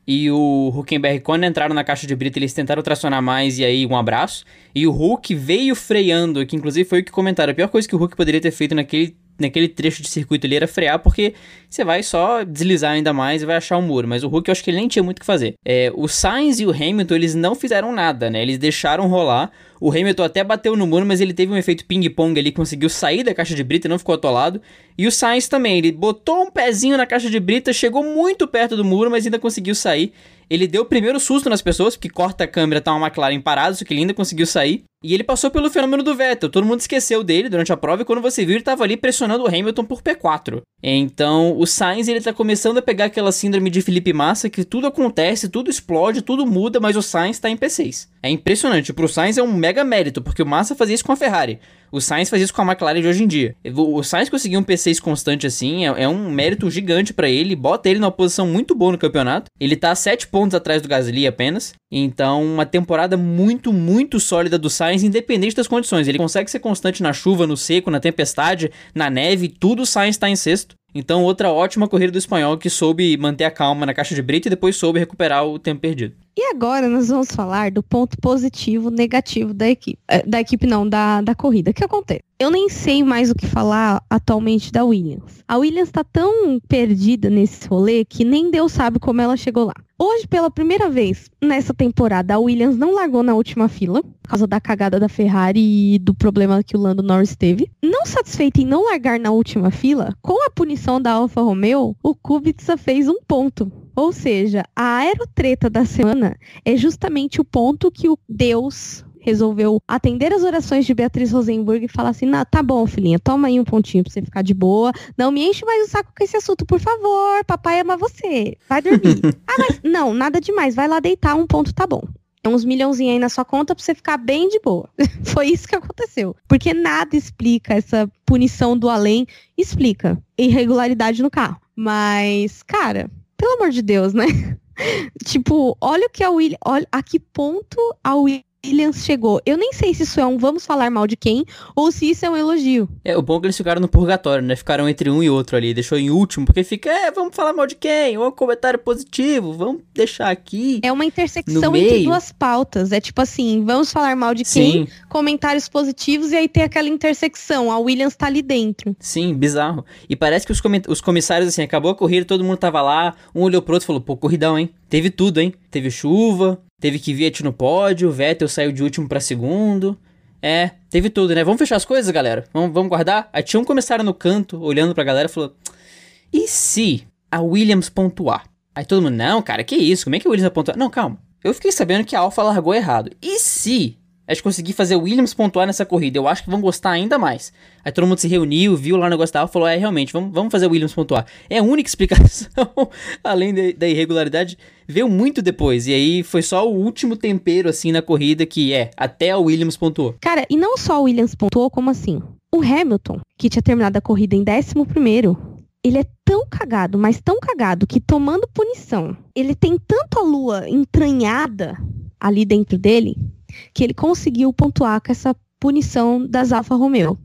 e o Huckenberg, quando entraram na caixa de brita, eles tentaram tracionar mais e aí um abraço. E o Hulk veio freando, que inclusive foi o que comentaram. A pior coisa que o Hulk poderia ter feito naquele naquele trecho de circuito ali era frear, porque você vai só deslizar ainda mais e vai achar o um muro. Mas o Hulk eu acho que ele nem tinha muito o que fazer. É, o Sainz e o Hamilton, eles não fizeram nada, né? Eles deixaram rolar. O Hamilton até bateu no muro, mas ele teve um efeito ping-pong ali, conseguiu sair da caixa de brita e não ficou atolado. E o Sainz também, ele botou um pezinho na caixa de brita, chegou muito perto do muro, mas ainda conseguiu sair. Ele deu o primeiro susto nas pessoas, porque corta a câmera, tá uma McLaren parada, só que ele ainda conseguiu sair. E ele passou pelo fenômeno do Vettel. Todo mundo esqueceu dele durante a prova e quando você viu, ele estava ali pressionando o Hamilton por P4. Então, o Sainz ele tá começando a pegar aquela síndrome de Felipe Massa que tudo acontece, tudo explode, tudo muda, mas o Sainz está em P6. É impressionante. Pro Sainz é um mega mérito, porque o Massa fazia isso com a Ferrari. O Sainz faz isso com a McLaren de hoje em dia. O Sainz conseguir um P6 constante assim é, é um mérito gigante para ele, bota ele numa posição muito boa no campeonato. Ele tá 7 pontos atrás do Gasly apenas. Então, uma temporada muito, muito sólida do Sainz, independente das condições. Ele consegue ser constante na chuva, no seco, na tempestade, na neve, tudo o Sainz está em sexto. Então, outra ótima corrida do espanhol que soube manter a calma na caixa de brita e depois soube recuperar o tempo perdido. E agora nós vamos falar do ponto positivo, negativo da equipe. Eh, da equipe não, da, da corrida. O que acontece? Eu nem sei mais o que falar atualmente da Williams. A Williams está tão perdida nesse rolê que nem Deus sabe como ela chegou lá. Hoje, pela primeira vez nessa temporada, a Williams não largou na última fila, por causa da cagada da Ferrari e do problema que o Lando Norris teve. Não satisfeito em não largar na última fila, com a punição da Alfa Romeo, o Kubica fez um ponto. Ou seja, a aerotreta da semana é justamente o ponto que o Deus resolveu atender as orações de Beatriz Rosenberg e falar assim: nah, tá bom, filhinha, toma aí um pontinho pra você ficar de boa. Não me enche mais o saco com esse assunto, por favor. Papai ama você. Vai dormir. ah, mas não, nada demais. Vai lá deitar, um ponto tá bom. É uns milhãozinhos aí na sua conta pra você ficar bem de boa. Foi isso que aconteceu. Porque nada explica essa punição do além. Explica irregularidade no carro. Mas, cara, pelo amor de Deus, né? tipo, olha o que a Williams. Olha a que ponto a Williams Williams chegou. Eu nem sei se isso é um vamos falar mal de quem ou se isso é um elogio. É, o bom é que eles ficaram no purgatório, né? Ficaram entre um e outro ali. Deixou em último, porque fica, é, vamos falar mal de quem? Ou um comentário positivo, vamos deixar aqui. É uma intersecção entre duas pautas. É tipo assim, vamos falar mal de quem? Sim. Comentários positivos e aí tem aquela intersecção. A Williams tá ali dentro. Sim, bizarro. E parece que os, os comissários, assim, acabou a corrida, todo mundo tava lá, um olhou pro outro e falou, pô, corridão, hein? Teve tudo, hein? Teve chuva, Teve Kvyat no pódio, Vettel saiu de último para segundo. É, teve tudo, né? Vamos fechar as coisas, galera? Vamos, vamos guardar? Aí tinha um comissário no canto, olhando pra galera, falou: E se a Williams pontuar? Aí todo mundo, não, cara, que isso? Como é que a Williams vai pontuar? Não, calma. Eu fiquei sabendo que a Alfa largou errado. E se a gente conseguir fazer o Williams pontuar nessa corrida, eu acho que vão gostar ainda mais. Aí todo mundo se reuniu, viu lá o negócio da falou: é, realmente, vamos, vamos fazer o Williams pontuar. É a única explicação, além de, da irregularidade, veio muito depois. E aí foi só o último tempero, assim, na corrida, que é, até o Williams pontuou. Cara, e não só o Williams pontuou, como assim? O Hamilton, que tinha terminado a corrida em 11 ele é tão cagado, mas tão cagado, que tomando punição, ele tem tanto a lua entranhada ali dentro dele, que ele conseguiu pontuar com essa punição das Alfa Romeo.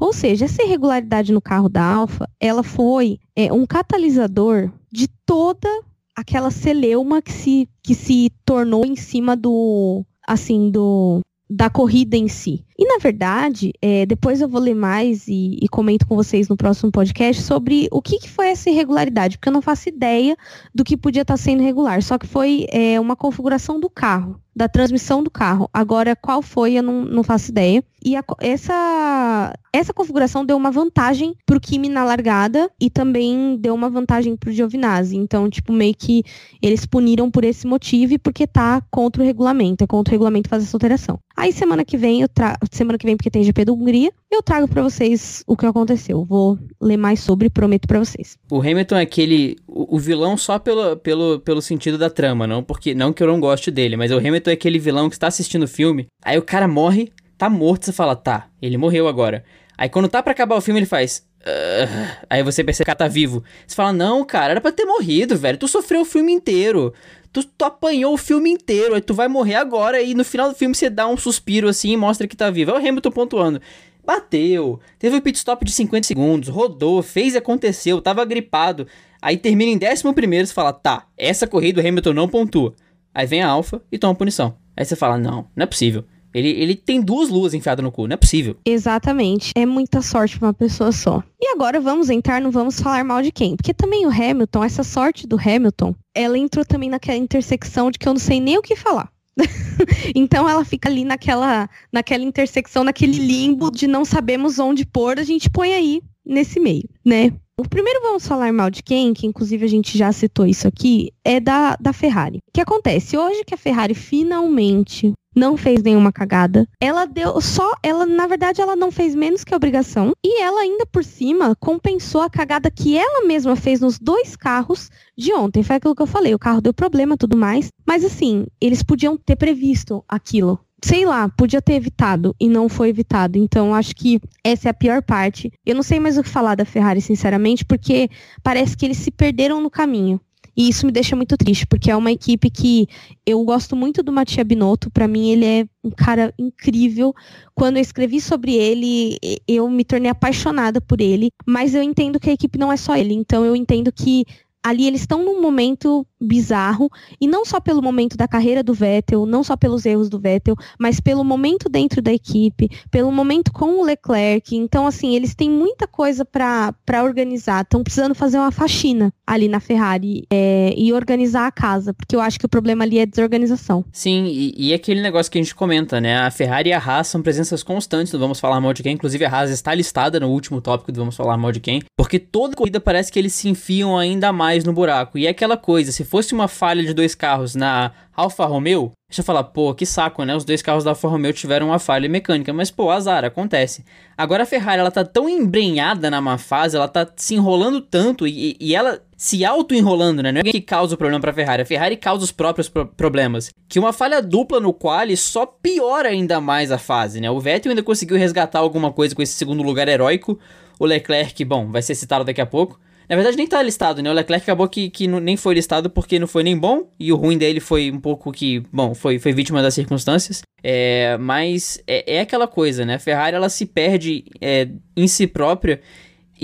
Ou seja, essa irregularidade no carro da Alfa, ela foi é, um catalisador de toda aquela celeuma que se, que se tornou em cima do, assim, do da corrida em si. E na verdade, é, depois eu vou ler mais e, e, comento com vocês no próximo podcast sobre o que, que, foi essa irregularidade, porque eu não faço ideia do que podia estar sendo irregular. Só que foi é, uma configuração do carro da transmissão do carro. Agora, qual foi, eu não, não faço ideia. E a, essa, essa configuração deu uma vantagem pro Kimi na largada e também deu uma vantagem pro Giovinazzi. Então, tipo, meio que eles puniram por esse motivo e porque tá contra o regulamento. É contra o regulamento fazer essa alteração. Aí, semana que vem, eu. Semana que vem, porque tem GP do Hungria, eu trago para vocês o que aconteceu. Vou ler mais sobre, prometo para vocês. O Hamilton é aquele... O, o vilão só pelo, pelo, pelo sentido da trama, não porque não que eu não goste dele, mas o Hamilton é aquele vilão que está assistindo o filme, aí o cara morre, tá morto, você fala, tá, ele morreu agora. Aí quando tá para acabar o filme, ele faz. Uh, aí você percebe que o cara tá vivo. Você fala, não, cara, era pra ter morrido, velho. Tu sofreu o filme inteiro. Tu, tu apanhou o filme inteiro. Aí tu vai morrer agora. E no final do filme você dá um suspiro assim e mostra que tá vivo. É o Hamilton pontuando. Bateu, teve um pit stop de 50 segundos, rodou, fez aconteceu, tava gripado. Aí termina em 11 primeiro, você fala, tá, essa corrida o Hamilton não pontua. Aí vem a Alpha e toma punição. Aí você fala, não, não é possível. Ele, ele tem duas luas enfiadas no cu, não é possível. Exatamente. É muita sorte pra uma pessoa só. E agora vamos entrar, não vamos falar mal de quem. Porque também o Hamilton, essa sorte do Hamilton, ela entrou também naquela intersecção de que eu não sei nem o que falar. então ela fica ali naquela, naquela intersecção, naquele limbo de não sabemos onde pôr, a gente põe aí nesse meio, né? O primeiro vamos falar mal de quem, que inclusive a gente já citou isso aqui, é da, da Ferrari. O que acontece? Hoje que a Ferrari finalmente não fez nenhuma cagada. Ela deu só, ela na verdade ela não fez menos que a obrigação e ela ainda por cima compensou a cagada que ela mesma fez nos dois carros de ontem. Foi aquilo que eu falei, o carro deu problema, tudo mais, mas assim, eles podiam ter previsto aquilo sei lá, podia ter evitado e não foi evitado. Então, acho que essa é a pior parte. Eu não sei mais o que falar da Ferrari, sinceramente, porque parece que eles se perderam no caminho. E isso me deixa muito triste, porque é uma equipe que eu gosto muito do Mattia Binotto. Para mim, ele é um cara incrível. Quando eu escrevi sobre ele, eu me tornei apaixonada por ele. Mas eu entendo que a equipe não é só ele. Então, eu entendo que ali eles estão num momento bizarro, e não só pelo momento da carreira do Vettel, não só pelos erros do Vettel, mas pelo momento dentro da equipe, pelo momento com o Leclerc. Então, assim, eles têm muita coisa para organizar. Estão precisando fazer uma faxina ali na Ferrari é, e organizar a casa, porque eu acho que o problema ali é desorganização. Sim, e, e aquele negócio que a gente comenta, né? A Ferrari e a Haas são presenças constantes no Vamos Falar Mal de Quem. Inclusive, a Haas está listada no último tópico do Vamos Falar Mal de Quem, porque toda corrida parece que eles se enfiam ainda mais no buraco. E é aquela coisa, se fosse uma falha de dois carros na Alfa Romeo, deixa eu falar, pô, que saco, né? Os dois carros da Alfa Romeo tiveram uma falha mecânica, mas pô, azar, acontece. Agora a Ferrari, ela tá tão embrenhada na má fase, ela tá se enrolando tanto e, e ela se auto-enrolando, né? Não é alguém que causa o problema pra Ferrari, a Ferrari causa os próprios pro problemas. Que uma falha dupla no quali só piora ainda mais a fase, né? O Vettel ainda conseguiu resgatar alguma coisa com esse segundo lugar heróico. O Leclerc, bom, vai ser citado daqui a pouco. Na verdade, nem tá listado, né? O Leclerc acabou que, que nem foi listado porque não foi nem bom. E o ruim dele foi um pouco que, bom, foi, foi vítima das circunstâncias. É, mas é, é aquela coisa, né? A Ferrari ela se perde é, em si própria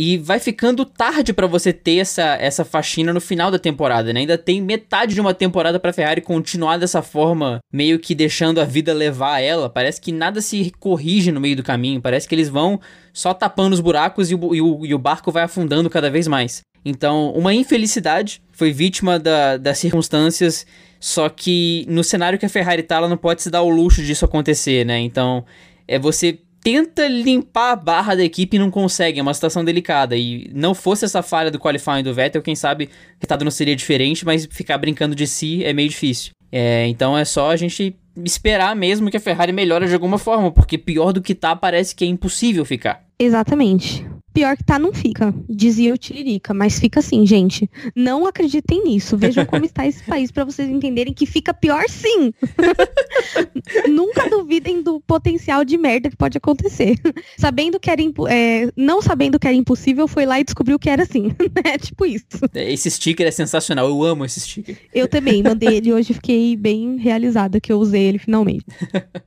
e vai ficando tarde para você ter essa, essa faxina no final da temporada, né? Ainda tem metade de uma temporada para Ferrari continuar dessa forma, meio que deixando a vida levar ela. Parece que nada se corrige no meio do caminho. Parece que eles vão só tapando os buracos e o, e o, e o barco vai afundando cada vez mais. Então, uma infelicidade foi vítima da, das circunstâncias. Só que no cenário que a Ferrari tá, ela não pode se dar o luxo disso acontecer, né? Então, é você tenta limpar a barra da equipe e não consegue, é uma situação delicada. E não fosse essa falha do qualifying do Vettel, quem sabe o resultado não seria diferente, mas ficar brincando de si é meio difícil. É, então é só a gente esperar mesmo que a Ferrari melhore de alguma forma, porque pior do que tá, parece que é impossível ficar. Exatamente pior que tá, não fica, dizia o Tiririca. Mas fica assim, gente. Não acreditem nisso. Vejam como está esse país para vocês entenderem que fica pior sim. Nunca duvidem do potencial de merda que pode acontecer. Sabendo que era é, não sabendo que era impossível, foi lá e descobriu que era assim. é tipo isso. Esse sticker é sensacional. Eu amo esse sticker. Eu também mandei ele hoje, fiquei bem realizada que eu usei ele finalmente.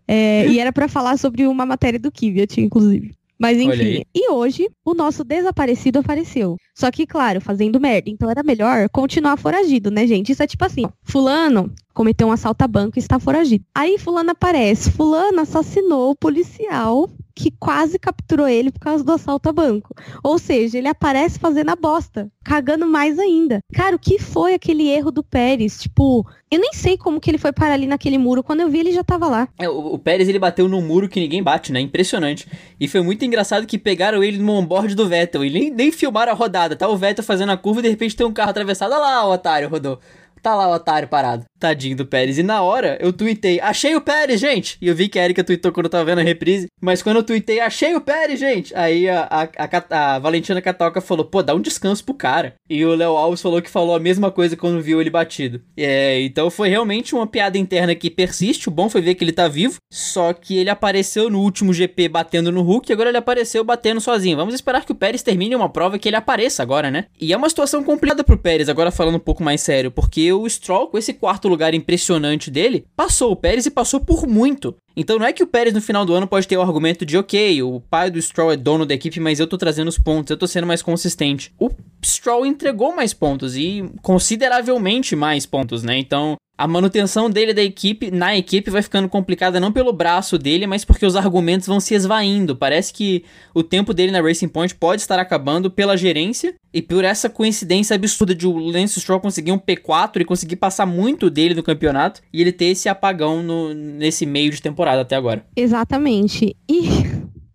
É, e era para falar sobre uma matéria do Kvyat, inclusive. Mas enfim, e hoje o nosso desaparecido apareceu. Só que, claro, fazendo merda. Então era melhor continuar foragido, né, gente? Isso é tipo assim, fulano cometeu um assalto a banco e está foragido. Aí fulano aparece, fulano assassinou o policial que quase capturou ele por causa do assalto a banco. Ou seja, ele aparece fazendo a bosta, cagando mais ainda. Cara, o que foi aquele erro do Pérez? Tipo, eu nem sei como que ele foi parar ali naquele muro. Quando eu vi, ele já tava lá. É, o, o Pérez, ele bateu num muro que ninguém bate, né? Impressionante. E foi muito engraçado que pegaram ele no onboard do Vettel e nem, nem filmaram a rodada. Tá o Vettel fazendo a curva e de repente tem um carro atravessado. Olha lá, o otário rodou. Tá lá o otário parado. Tadinho do Pérez. E na hora eu tuitei, achei o Pérez, gente! E eu vi que a Erika tweetou quando eu tava vendo a reprise. Mas quando eu tuitei, achei o Pérez, gente! Aí a, a, a, a Valentina Catoca falou, pô, dá um descanso pro cara. E o Léo Alves falou que falou a mesma coisa quando viu ele batido. É, então foi realmente uma piada interna que persiste. O bom foi ver que ele tá vivo. Só que ele apareceu no último GP batendo no Hulk e agora ele apareceu batendo sozinho. Vamos esperar que o Pérez termine uma prova que ele apareça agora, né? E é uma situação complicada pro Pérez, agora falando um pouco mais sério, porque o Stroll, com esse quarto lugar impressionante dele, passou o Pérez e passou por muito. Então não é que o Pérez no final do ano pode ter o argumento de, ok, o pai do Stroll é dono da equipe, mas eu tô trazendo os pontos, eu tô sendo mais consistente. O Stroll entregou mais pontos e consideravelmente mais pontos, né? Então a manutenção dele da equipe, na equipe, vai ficando complicada não pelo braço dele, mas porque os argumentos vão se esvaindo. Parece que o tempo dele na Racing Point pode estar acabando pela gerência e por essa coincidência absurda de o Lance Stroll conseguir um P4 e conseguir passar muito dele no campeonato e ele ter esse apagão no, nesse meio de temporada até agora. Exatamente. E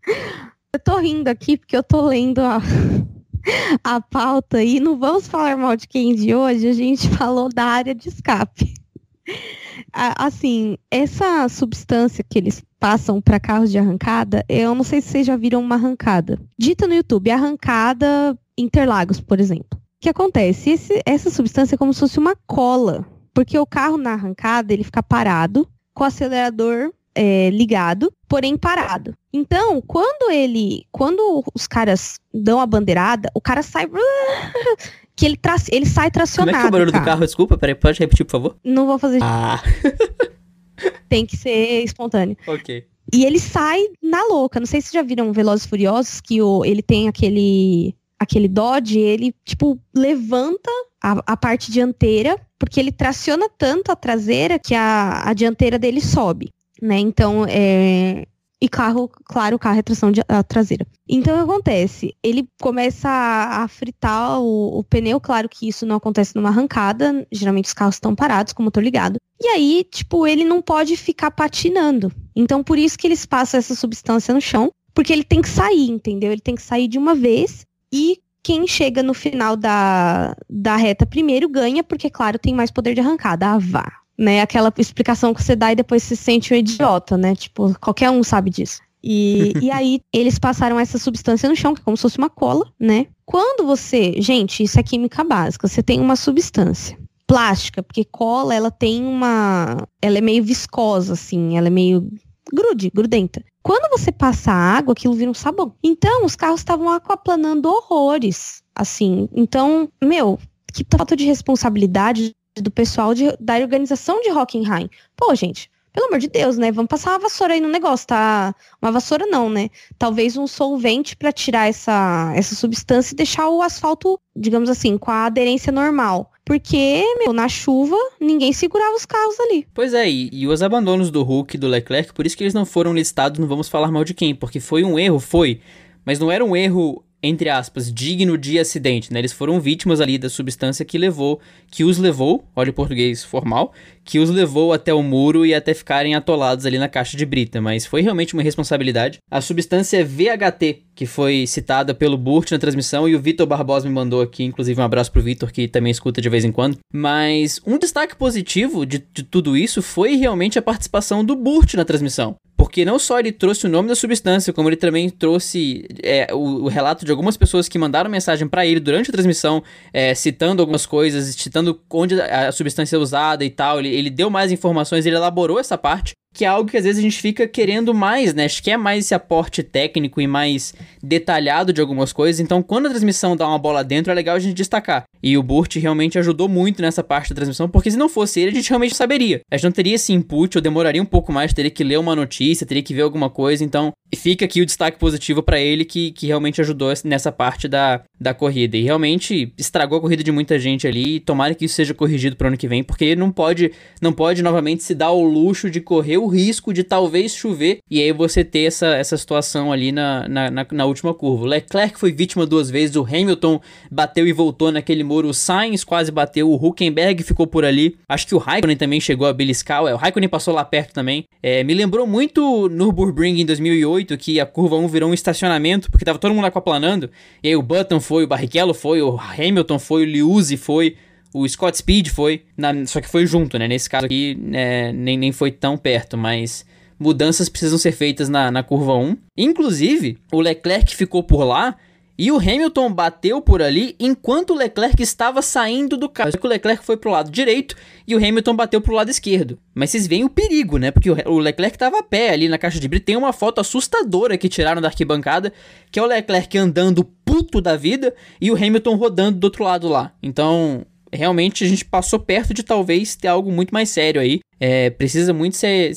eu tô rindo aqui porque eu tô lendo a a pauta e não vamos falar mal de quem de hoje, a gente falou da área de escape assim, essa substância que eles passam para carros de arrancada, eu não sei se vocês já viram uma arrancada. Dita no YouTube, arrancada Interlagos, por exemplo. O que acontece? Esse, essa substância é como se fosse uma cola, porque o carro na arrancada ele fica parado, com o acelerador é, ligado, porém parado. Então, quando ele, quando os caras dão a bandeirada, o cara sai que ele, tra ele sai tracionado. Como é que é o barulho do carro? Desculpa, peraí, pode repetir, por favor? Não vou fazer. Ah. Tem que ser espontâneo. Ok. E ele sai na louca. Não sei se já viram Velozes Furiosos, que o, ele tem aquele aquele Dodge, ele, tipo, levanta a, a, parte dianteira, porque ele traciona tanto a traseira que a, a dianteira dele sobe, né? Então, é, e carro, claro, carro é tração de, traseira. Então o que acontece? Ele começa a, a fritar o, o, pneu, claro que isso não acontece numa arrancada, geralmente os carros estão parados com o motor ligado. E aí, tipo, ele não pode ficar patinando. Então por isso que eles passam essa substância no chão, porque ele tem que sair, entendeu? Ele tem que sair de uma vez e quem chega no final da, da reta primeiro ganha, porque, claro, tem mais poder de arrancada. Ah, vá né? Aquela explicação que você dá e depois se sente um idiota, né? Tipo, qualquer um sabe disso. E, e aí eles passaram essa substância no chão, que é como se fosse uma cola, né? Quando você, gente, isso é química básica, você tem uma substância plástica, porque cola ela tem uma, ela é meio viscosa assim, ela é meio grude, grudenta. Quando você passa água, aquilo vira um sabão. Então, os carros estavam aquaplanando horrores, assim. Então, meu, que falta de responsabilidade do pessoal de, da organização de Hockenheim. Pô, gente, pelo amor de Deus, né? Vamos passar uma vassoura aí no negócio, tá? Uma vassoura não, né? Talvez um solvente para tirar essa, essa substância e deixar o asfalto, digamos assim, com a aderência normal. Porque, meu, na chuva, ninguém segurava os carros ali. Pois é, e, e os abandonos do Hulk e do Leclerc, por isso que eles não foram listados, não vamos falar mal de quem, porque foi um erro, foi. Mas não era um erro entre aspas, digno de acidente, né? Eles foram vítimas ali da substância que levou, que os levou, olha o português formal, que os levou até o muro e até ficarem atolados ali na caixa de brita, mas foi realmente uma responsabilidade. A substância é VHT, que foi citada pelo Burt na transmissão e o Vitor Barbosa me mandou aqui, inclusive um abraço pro Vitor que também escuta de vez em quando. Mas um destaque positivo de, de tudo isso foi realmente a participação do Burt na transmissão. Porque não só ele trouxe o nome da substância, como ele também trouxe é, o, o, relato de algumas pessoas que mandaram mensagem para ele durante a transmissão, é, citando algumas coisas, citando onde a substância é usada e tal. Ele, ele deu mais informações, ele elaborou essa parte que é algo que às vezes a gente fica querendo mais, né? Acho que é mais esse aporte técnico e mais detalhado de algumas coisas. Então, quando a transmissão dá uma bola dentro, é legal a gente destacar. E o Burt realmente ajudou muito nessa parte da transmissão, porque se não fosse ele, a gente realmente saberia. A gente não teria esse input, ou demoraria um pouco mais, teria que ler uma notícia, teria que ver alguma coisa. Então, fica aqui o destaque positivo para ele, que, que realmente ajudou nessa parte da, da corrida. E realmente estragou a corrida de muita gente ali. E tomara que isso seja corrigido pro ano que vem, porque não pode, não pode novamente se dar o luxo de correr o risco de talvez chover e aí você ter essa, essa situação ali na, na, na, na última curva. O Leclerc foi vítima duas vezes, o Hamilton bateu e voltou naquele muro, o Sainz quase bateu, o Huckenberg ficou por ali. Acho que o Raikkonen também chegou a beliscar, o Raikkonen passou lá perto também. É, me lembrou muito Nürburgring em 2008, que a curva 1 virou um estacionamento, porque tava todo mundo aquaplanando, e aí o Button foi, o Barrichello foi, o Hamilton foi, o Liuzzi foi, o Scott Speed foi, na, só que foi junto, né? Nesse caso aqui, é, nem, nem foi tão perto, mas mudanças precisam ser feitas na, na curva 1. Inclusive, o Leclerc ficou por lá e o Hamilton bateu por ali enquanto o Leclerc estava saindo do carro. O Leclerc foi pro lado direito e o Hamilton bateu pro lado esquerdo. Mas vocês veem o perigo, né? Porque o Leclerc estava a pé ali na caixa de brita. Tem uma foto assustadora que tiraram da arquibancada, que é o Leclerc andando puto da vida e o Hamilton rodando do outro lado lá. Então, realmente a gente passou perto de talvez ter algo muito mais sério aí. É, precisa muito ser,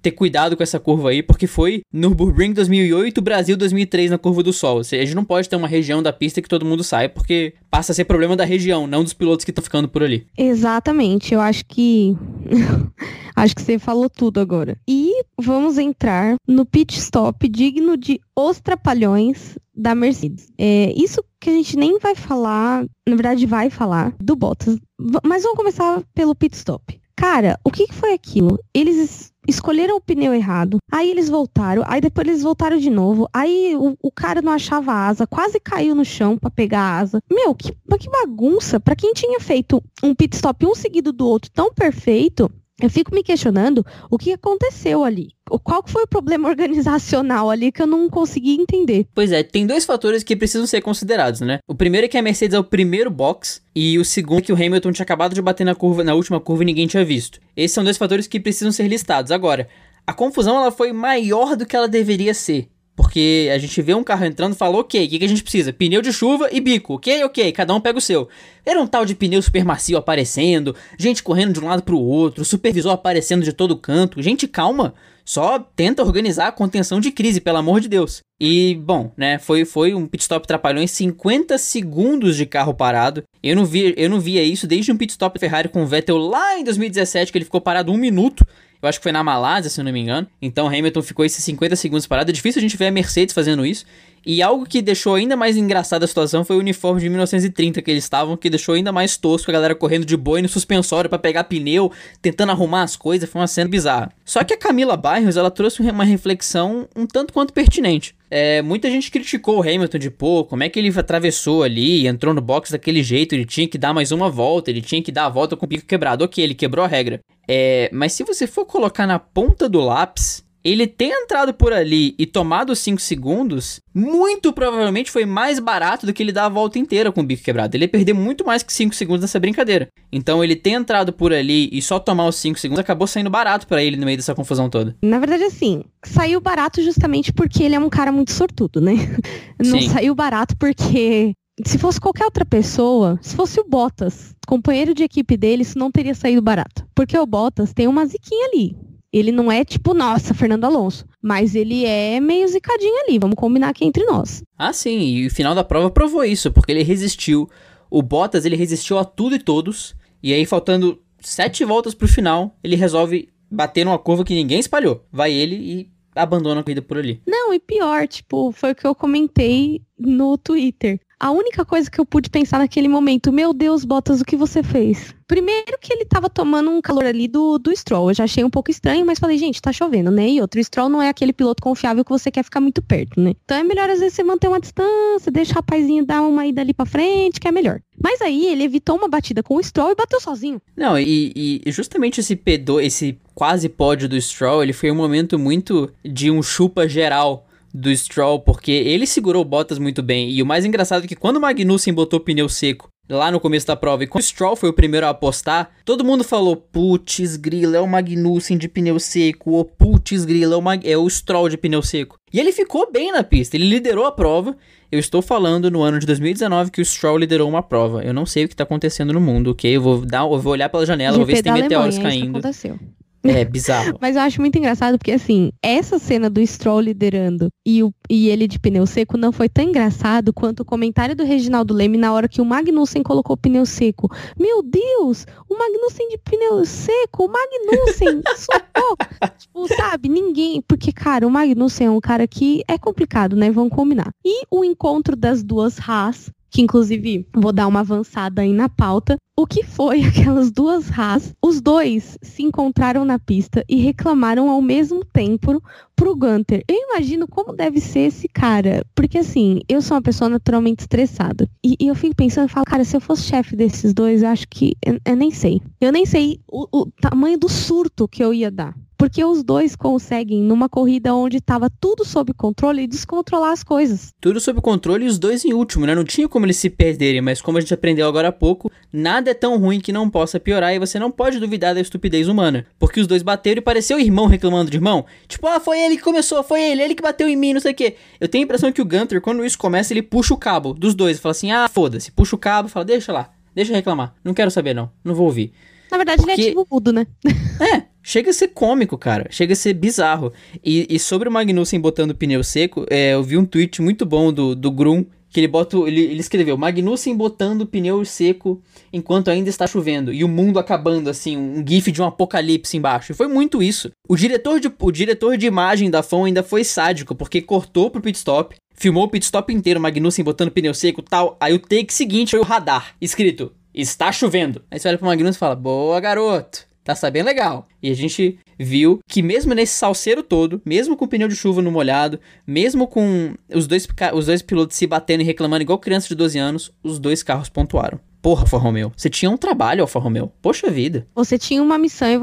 ter cuidado com essa curva aí, porque foi Nürburgring 2008, Brasil 2003 na curva do Sol. A gente não pode ter uma região da pista que todo mundo sai, porque passa a ser problema da região, não dos pilotos que estão ficando por ali. Exatamente, eu acho que. acho que você falou tudo agora. E vamos entrar no pit stop digno de Os Trapalhões da Mercedes. É, isso que a gente nem vai falar, na verdade vai falar, do Bottas. Mas vamos começar pelo pit stop. Cara, o que, que foi aquilo? Eles escolheram o pneu errado, aí eles voltaram, aí depois eles voltaram de novo, aí o, o cara não achava a asa, quase caiu no chão para pegar a asa. Meu, que, que bagunça! Para quem tinha feito um pit stop um seguido do outro tão perfeito, eu fico me questionando o que aconteceu ali. Qual foi o problema organizacional ali que eu não consegui entender? Pois é, tem dois fatores que precisam ser considerados, né? O primeiro é que a Mercedes é o primeiro box e o segundo é que o Hamilton tinha acabado de bater na curva na última curva e ninguém tinha visto. Esses são dois fatores que precisam ser listados. Agora, a confusão ela foi maior do que ela deveria ser. Porque a gente vê um carro entrando e fala, ok, o que, que, a gente precisa? Pneu de chuva e bico, ok, ok, cada um pega o seu. Era um tal de pneu super macio aparecendo, gente correndo de um lado pro outro, supervisor aparecendo de todo canto. Gente, calma, só tenta organizar a contenção de crise, pelo amor de Deus. E, bom, né, foi, foi um pit stop trapalhão em 50 segundos de carro parado. Eu não, vi, eu não via isso desde um pit stop Ferrari com o Vettel lá em 2017, que ele ficou parado um minuto eu acho que foi na Malásia, se não me engano. Então Hamilton ficou esses 50 segundos parado. É difícil a gente ver a Mercedes fazendo isso. E algo que deixou ainda mais engraçada a situação foi o uniforme de 1930 que eles estavam, que deixou ainda mais tosco a galera correndo de boi no suspensório para pegar pneu, tentando arrumar as coisas, foi uma cena bizarra. Só que a Camila Barros, ela trouxe uma reflexão um tanto quanto pertinente. É, muita gente criticou o Hamilton de, pô, como é que ele atravessou ali, entrou no box daquele jeito, ele tinha que dar mais uma volta, ele tinha que dar a volta com o pico quebrado. Ok, ele quebrou a regra. É, mas se você for colocar na ponta do lápis, ele ter entrado por ali e tomado 5 segundos, muito provavelmente foi mais barato do que ele dar a volta inteira com o bico quebrado. Ele ia perder muito mais que 5 segundos nessa brincadeira. Então ele ter entrado por ali e só tomar os 5 segundos acabou saindo barato para ele no meio dessa confusão toda. Na verdade, assim, saiu barato justamente porque ele é um cara muito sortudo, né? Não Sim. saiu barato porque se fosse qualquer outra pessoa, se fosse o Bottas, companheiro de equipe dele, isso não teria saído barato. Porque o Bottas tem uma ziquinha ali. Ele não é tipo, nossa, Fernando Alonso. Mas ele é meio zicadinho ali. Vamos combinar aqui entre nós. Ah, sim. E o final da prova provou isso, porque ele resistiu. O Bottas, ele resistiu a tudo e todos. E aí, faltando sete voltas pro final, ele resolve bater numa curva que ninguém espalhou. Vai ele e abandona a corrida por ali. Não, e pior, tipo, foi o que eu comentei no Twitter. A única coisa que eu pude pensar naquele momento, meu Deus, Bottas, o que você fez? Primeiro que ele tava tomando um calor ali do, do Stroll. Eu já achei um pouco estranho, mas falei, gente, tá chovendo, né? E outro, o Stroll não é aquele piloto confiável que você quer ficar muito perto, né? Então é melhor às vezes você manter uma distância, deixa o rapazinho dar uma ida ali pra frente, que é melhor. Mas aí ele evitou uma batida com o Stroll e bateu sozinho. Não, e, e justamente esse P2, esse quase pódio do Stroll, ele foi um momento muito de um chupa geral do Stroll, porque ele segurou o Bottas muito bem. E o mais engraçado é que quando o Magnussen botou o pneu seco lá no começo da prova, e quando o Stroll foi o primeiro a apostar, todo mundo falou: putz, grila, é o Magnussen de pneu seco, ou putz, grila, é o, Mag é o Stroll de pneu seco. E ele ficou bem na pista, ele liderou a prova. Eu estou falando no ano de 2019 que o Stroll liderou uma prova. Eu não sei o que está acontecendo no mundo, ok? Eu vou, dar, eu vou olhar pela janela, vou ver se tem meteoros Alemanha, caindo. Isso aconteceu. É bizarro. Mas eu acho muito engraçado porque, assim, essa cena do Stroll liderando e, o, e ele de pneu seco não foi tão engraçado quanto o comentário do Reginaldo Leme na hora que o Magnussen colocou o pneu seco. Meu Deus, o Magnussen de pneu seco, o Magnussen, socorro. tipo, sabe, ninguém. Porque, cara, o Magnussen é um cara que é complicado, né? Vamos combinar. E o encontro das duas Haas que inclusive vou dar uma avançada aí na pauta. O que foi aquelas duas Haas? Os dois se encontraram na pista e reclamaram ao mesmo tempo pro Gunter. Eu imagino como deve ser esse cara, porque assim, eu sou uma pessoa naturalmente estressada. E, e eu fico pensando, eu falo, cara, se eu fosse chefe desses dois, eu acho que eu, eu nem sei. Eu nem sei o, o tamanho do surto que eu ia dar. Porque os dois conseguem, numa corrida onde estava tudo sob controle, descontrolar as coisas. Tudo sob controle e os dois em último, né? Não tinha como eles se perderem, mas como a gente aprendeu agora há pouco, nada é tão ruim que não possa piorar e você não pode duvidar da estupidez humana. Porque os dois bateram e pareceu irmão reclamando de irmão. Tipo, ah, foi ele que começou, foi ele, ele que bateu em mim, não sei o quê. Eu tenho a impressão que o Gunter, quando isso começa, ele puxa o cabo dos dois. Fala assim, ah, foda-se, puxa o cabo, fala, deixa lá, deixa eu reclamar. Não quero saber, não. Não vou ouvir. Na verdade, Porque... ele é ativo mudo, né? É, chega a ser cômico, cara. Chega a ser bizarro. E, e sobre o Magnussen botando pneu seco, é, eu vi um tweet muito bom do, do Grum, que ele bota. Ele, ele escreveu Magnussen botando pneu seco enquanto ainda está chovendo. E o mundo acabando, assim, um gif de um apocalipse embaixo. E foi muito isso. O diretor de, o diretor de imagem da FON ainda foi sádico, porque cortou pro pit stop. Filmou o pit stop inteiro, Magnussen botando pneu seco tal. Aí o take seguinte foi o radar, escrito Está chovendo. Aí você olha pro Magnussen e fala: Boa, garoto. Tá sabendo legal. E a gente viu que mesmo nesse salseiro todo, mesmo com o pneu de chuva no molhado, mesmo com os dois, os dois pilotos se batendo e reclamando igual criança de 12 anos, os dois carros pontuaram. Porra, Alfa Romeo. Você tinha um trabalho, Alfa Romeo. Poxa vida. Você tinha uma missão e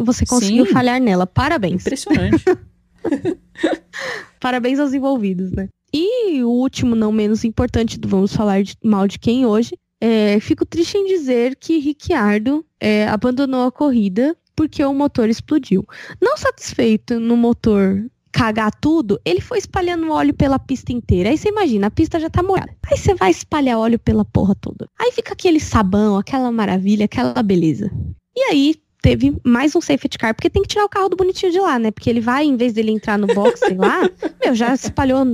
você conseguiu Sim. falhar nela. Parabéns. Impressionante. Parabéns aos envolvidos, né? E o último, não menos importante, vamos falar de, mal de quem hoje, é, fico triste em dizer que Ricciardo é, abandonou a corrida porque o motor explodiu. Não satisfeito no motor cagar tudo, ele foi espalhando óleo pela pista inteira. Aí você imagina, a pista já tá molhada. Aí você vai espalhar óleo pela porra toda. Aí fica aquele sabão, aquela maravilha, aquela beleza. E aí teve mais um safety car, porque tem que tirar o carro do bonitinho de lá, né? Porque ele vai, em vez dele entrar no box, sei lá, meu, já espalhou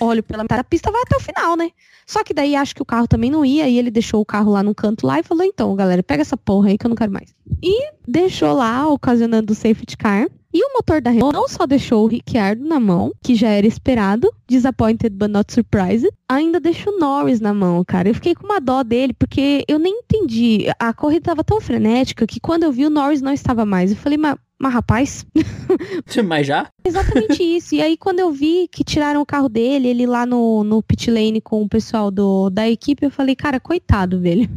óleo pela metade da pista, vai até o final, né? Só que daí acho que o carro também não ia, e ele deixou o carro lá no canto lá e falou: então, galera, pega essa porra aí que eu não quero mais. E deixou lá, ocasionando o safety car. E o motor da Renault não só deixou o Ricciardo na mão, que já era esperado, disappointed but not surprised, ainda deixou o Norris na mão, cara. Eu fiquei com uma dó dele, porque eu nem entendi. A corrida estava tão frenética que quando eu vi o Norris não estava mais. Eu falei, mas mas rapaz. Mas já? Exatamente isso. E aí, quando eu vi que tiraram o carro dele, ele lá no, no pit lane com o pessoal do, da equipe, eu falei, cara, coitado, velho.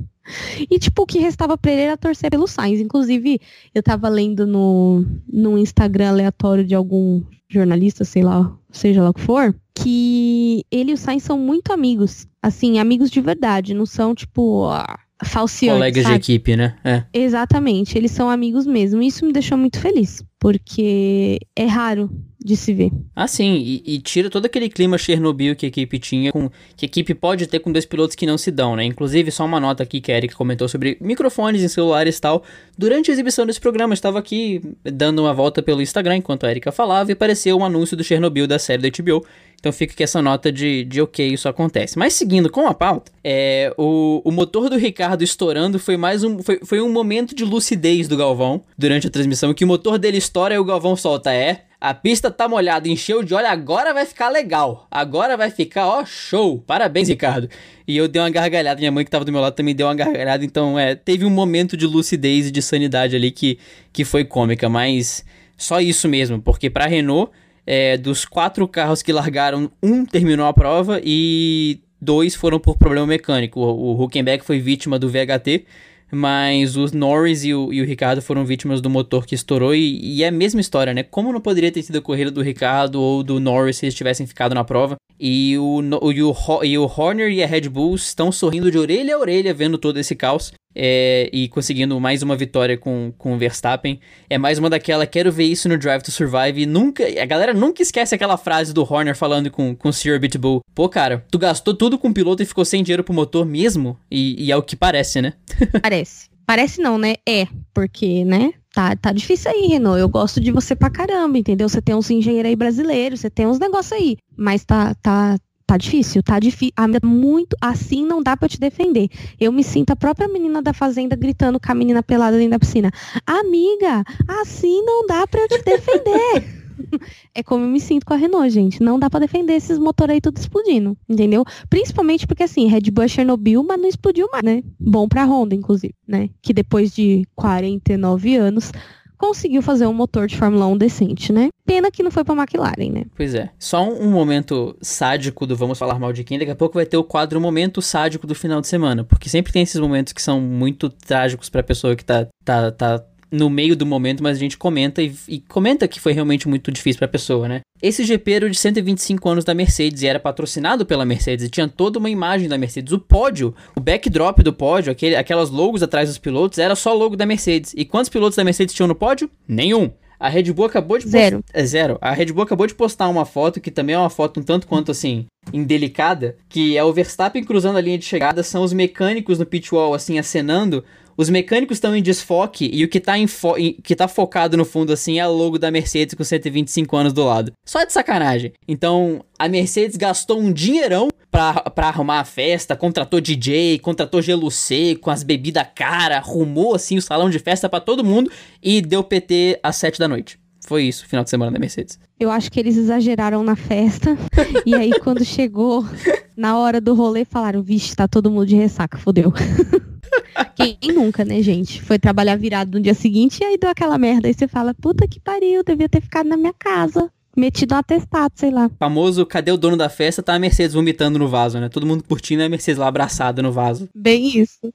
E, tipo, o que restava pra ele era torcer pelo Sainz. Inclusive, eu tava lendo no, no Instagram aleatório de algum jornalista, sei lá, seja lá o que for, que ele e o Sainz são muito amigos. Assim, amigos de verdade. Não são, tipo, falseantes. Colegas sabe? de equipe, né? É. Exatamente, eles são amigos mesmo. Isso me deixou muito feliz, porque é raro de se ver. Ah, sim, e, e, tira todo aquele clima Chernobyl que a equipe tinha, com, que a equipe pode ter com dois pilotos que não se dão, né? Inclusive, só uma nota aqui que a Eric comentou sobre microfones em celulares e tal. Durante a exibição desse programa, estava aqui dando uma volta pelo Instagram enquanto a Erika falava e apareceu um anúncio do Chernobyl da série da HBO. Então fica aqui essa nota de, de ok, isso acontece. Mas seguindo com a pauta, é, o, o motor do Ricardo estourando foi mais um. Foi, foi um momento de lucidez do Galvão durante a transmissão, que o motor dele estoura e o Galvão solta. É, a pista tá molhada, encheu de óleo, agora vai ficar legal. Agora vai ficar, ó, show. Parabéns, Ricardo. E eu dei uma gargalhada, minha mãe que tava do meu lado também deu uma gargalhada, então é, teve um momento de lucidez e de sanidade ali que, que foi cômica, mas só isso mesmo, porque pra Renault é, dos quatro carros que largaram, um terminou a prova e dois foram por problema mecânico. O, o Huckenberg foi vítima do VHT, mas os Norris e o, e o Ricardo foram vítimas do motor que estourou. E, e, é a mesma história, né? Como não poderia ter sido a corrida do Ricardo ou do Norris se eles tivessem ficado na prova? E o, e, o, e o Horner e a Red Bull estão sorrindo de orelha a orelha vendo todo esse caos é, e conseguindo mais uma vitória com, com o Verstappen. É mais uma daquela, quero ver isso no Drive to Survive. E nunca, a galera nunca esquece aquela frase do Horner falando com, com o Sr. Bitbull. Pô, cara, tu gastou tudo com o piloto e ficou sem dinheiro pro motor mesmo? E, e é o que parece, né? Parece. Parece não, né? É, porque, né? Tá, tá difícil aí, Renault. Eu gosto de você pra caramba, entendeu? Você tem uns engenheiros aí brasileiros, você tem uns negócios aí. Mas tá, tá, tá difícil, tá difícil. Muito assim não dá para te defender. Eu me sinto a própria menina da fazenda gritando com a menina pelada dentro da piscina. Amiga, assim não dá para te defender. é como eu me sinto com a Renault, gente. Não dá para defender esses motores aí tudo explodindo, entendeu? Principalmente porque, assim, Red Bull é Chernobyl, mas não explodiu mais, né? Bom pra Honda, inclusive, né? Que depois de 49 anos conseguiu fazer um motor de Fórmula 1 decente, né? Pena que não foi pra McLaren, né? Pois é. Só um, um, momento sádico do Vamos Falar Mal de Quem. Daqui a pouco vai ter o quadro Momento Sádico do final de semana. Porque sempre tem esses momentos que são muito trágicos pra pessoa que tá, tá, tá no meio do momento, mas a gente comenta e, e comenta que foi realmente muito difícil para a pessoa, né? Esse GP era de 125 anos da Mercedes e era patrocinado pela Mercedes e tinha toda uma imagem da Mercedes. O pódio, o backdrop do pódio, aquele, aquelas logos atrás dos pilotos, era só logo da Mercedes. E quantos pilotos da Mercedes tinham no pódio? Nenhum. A Red Bull acabou de zero. É zero. A Red Bull acabou de postar uma foto que também é uma foto um tanto quanto assim indelicada, que é o Verstappen cruzando a linha de chegada, são os mecânicos no pit wall assim acenando os mecânicos estão em desfoque e o que tá, em fo que tá focado no fundo assim é o logo da Mercedes com 125 anos do lado. Só de sacanagem. Então, a Mercedes gastou um dinheirão pra, pra arrumar a festa, contratou DJ, contratou gelo seco, as bebidas cara, arrumou assim o salão de festa para todo mundo e deu PT às 7 da noite. Foi isso, final de semana da Mercedes. Eu acho que eles exageraram na festa. e aí, quando chegou na hora do rolê, falaram: vixe, tá todo mundo de ressaca, fodeu. Quem nunca, né, gente? Foi trabalhar virado no dia seguinte e aí deu aquela merda. Aí você fala, puta que pariu, devia ter ficado na minha casa. Metido um atestado, sei lá. Famoso, cadê o dono da festa? Tá a Mercedes vomitando no vaso, né? Todo mundo curtindo a Mercedes lá abraçada no vaso. Bem isso.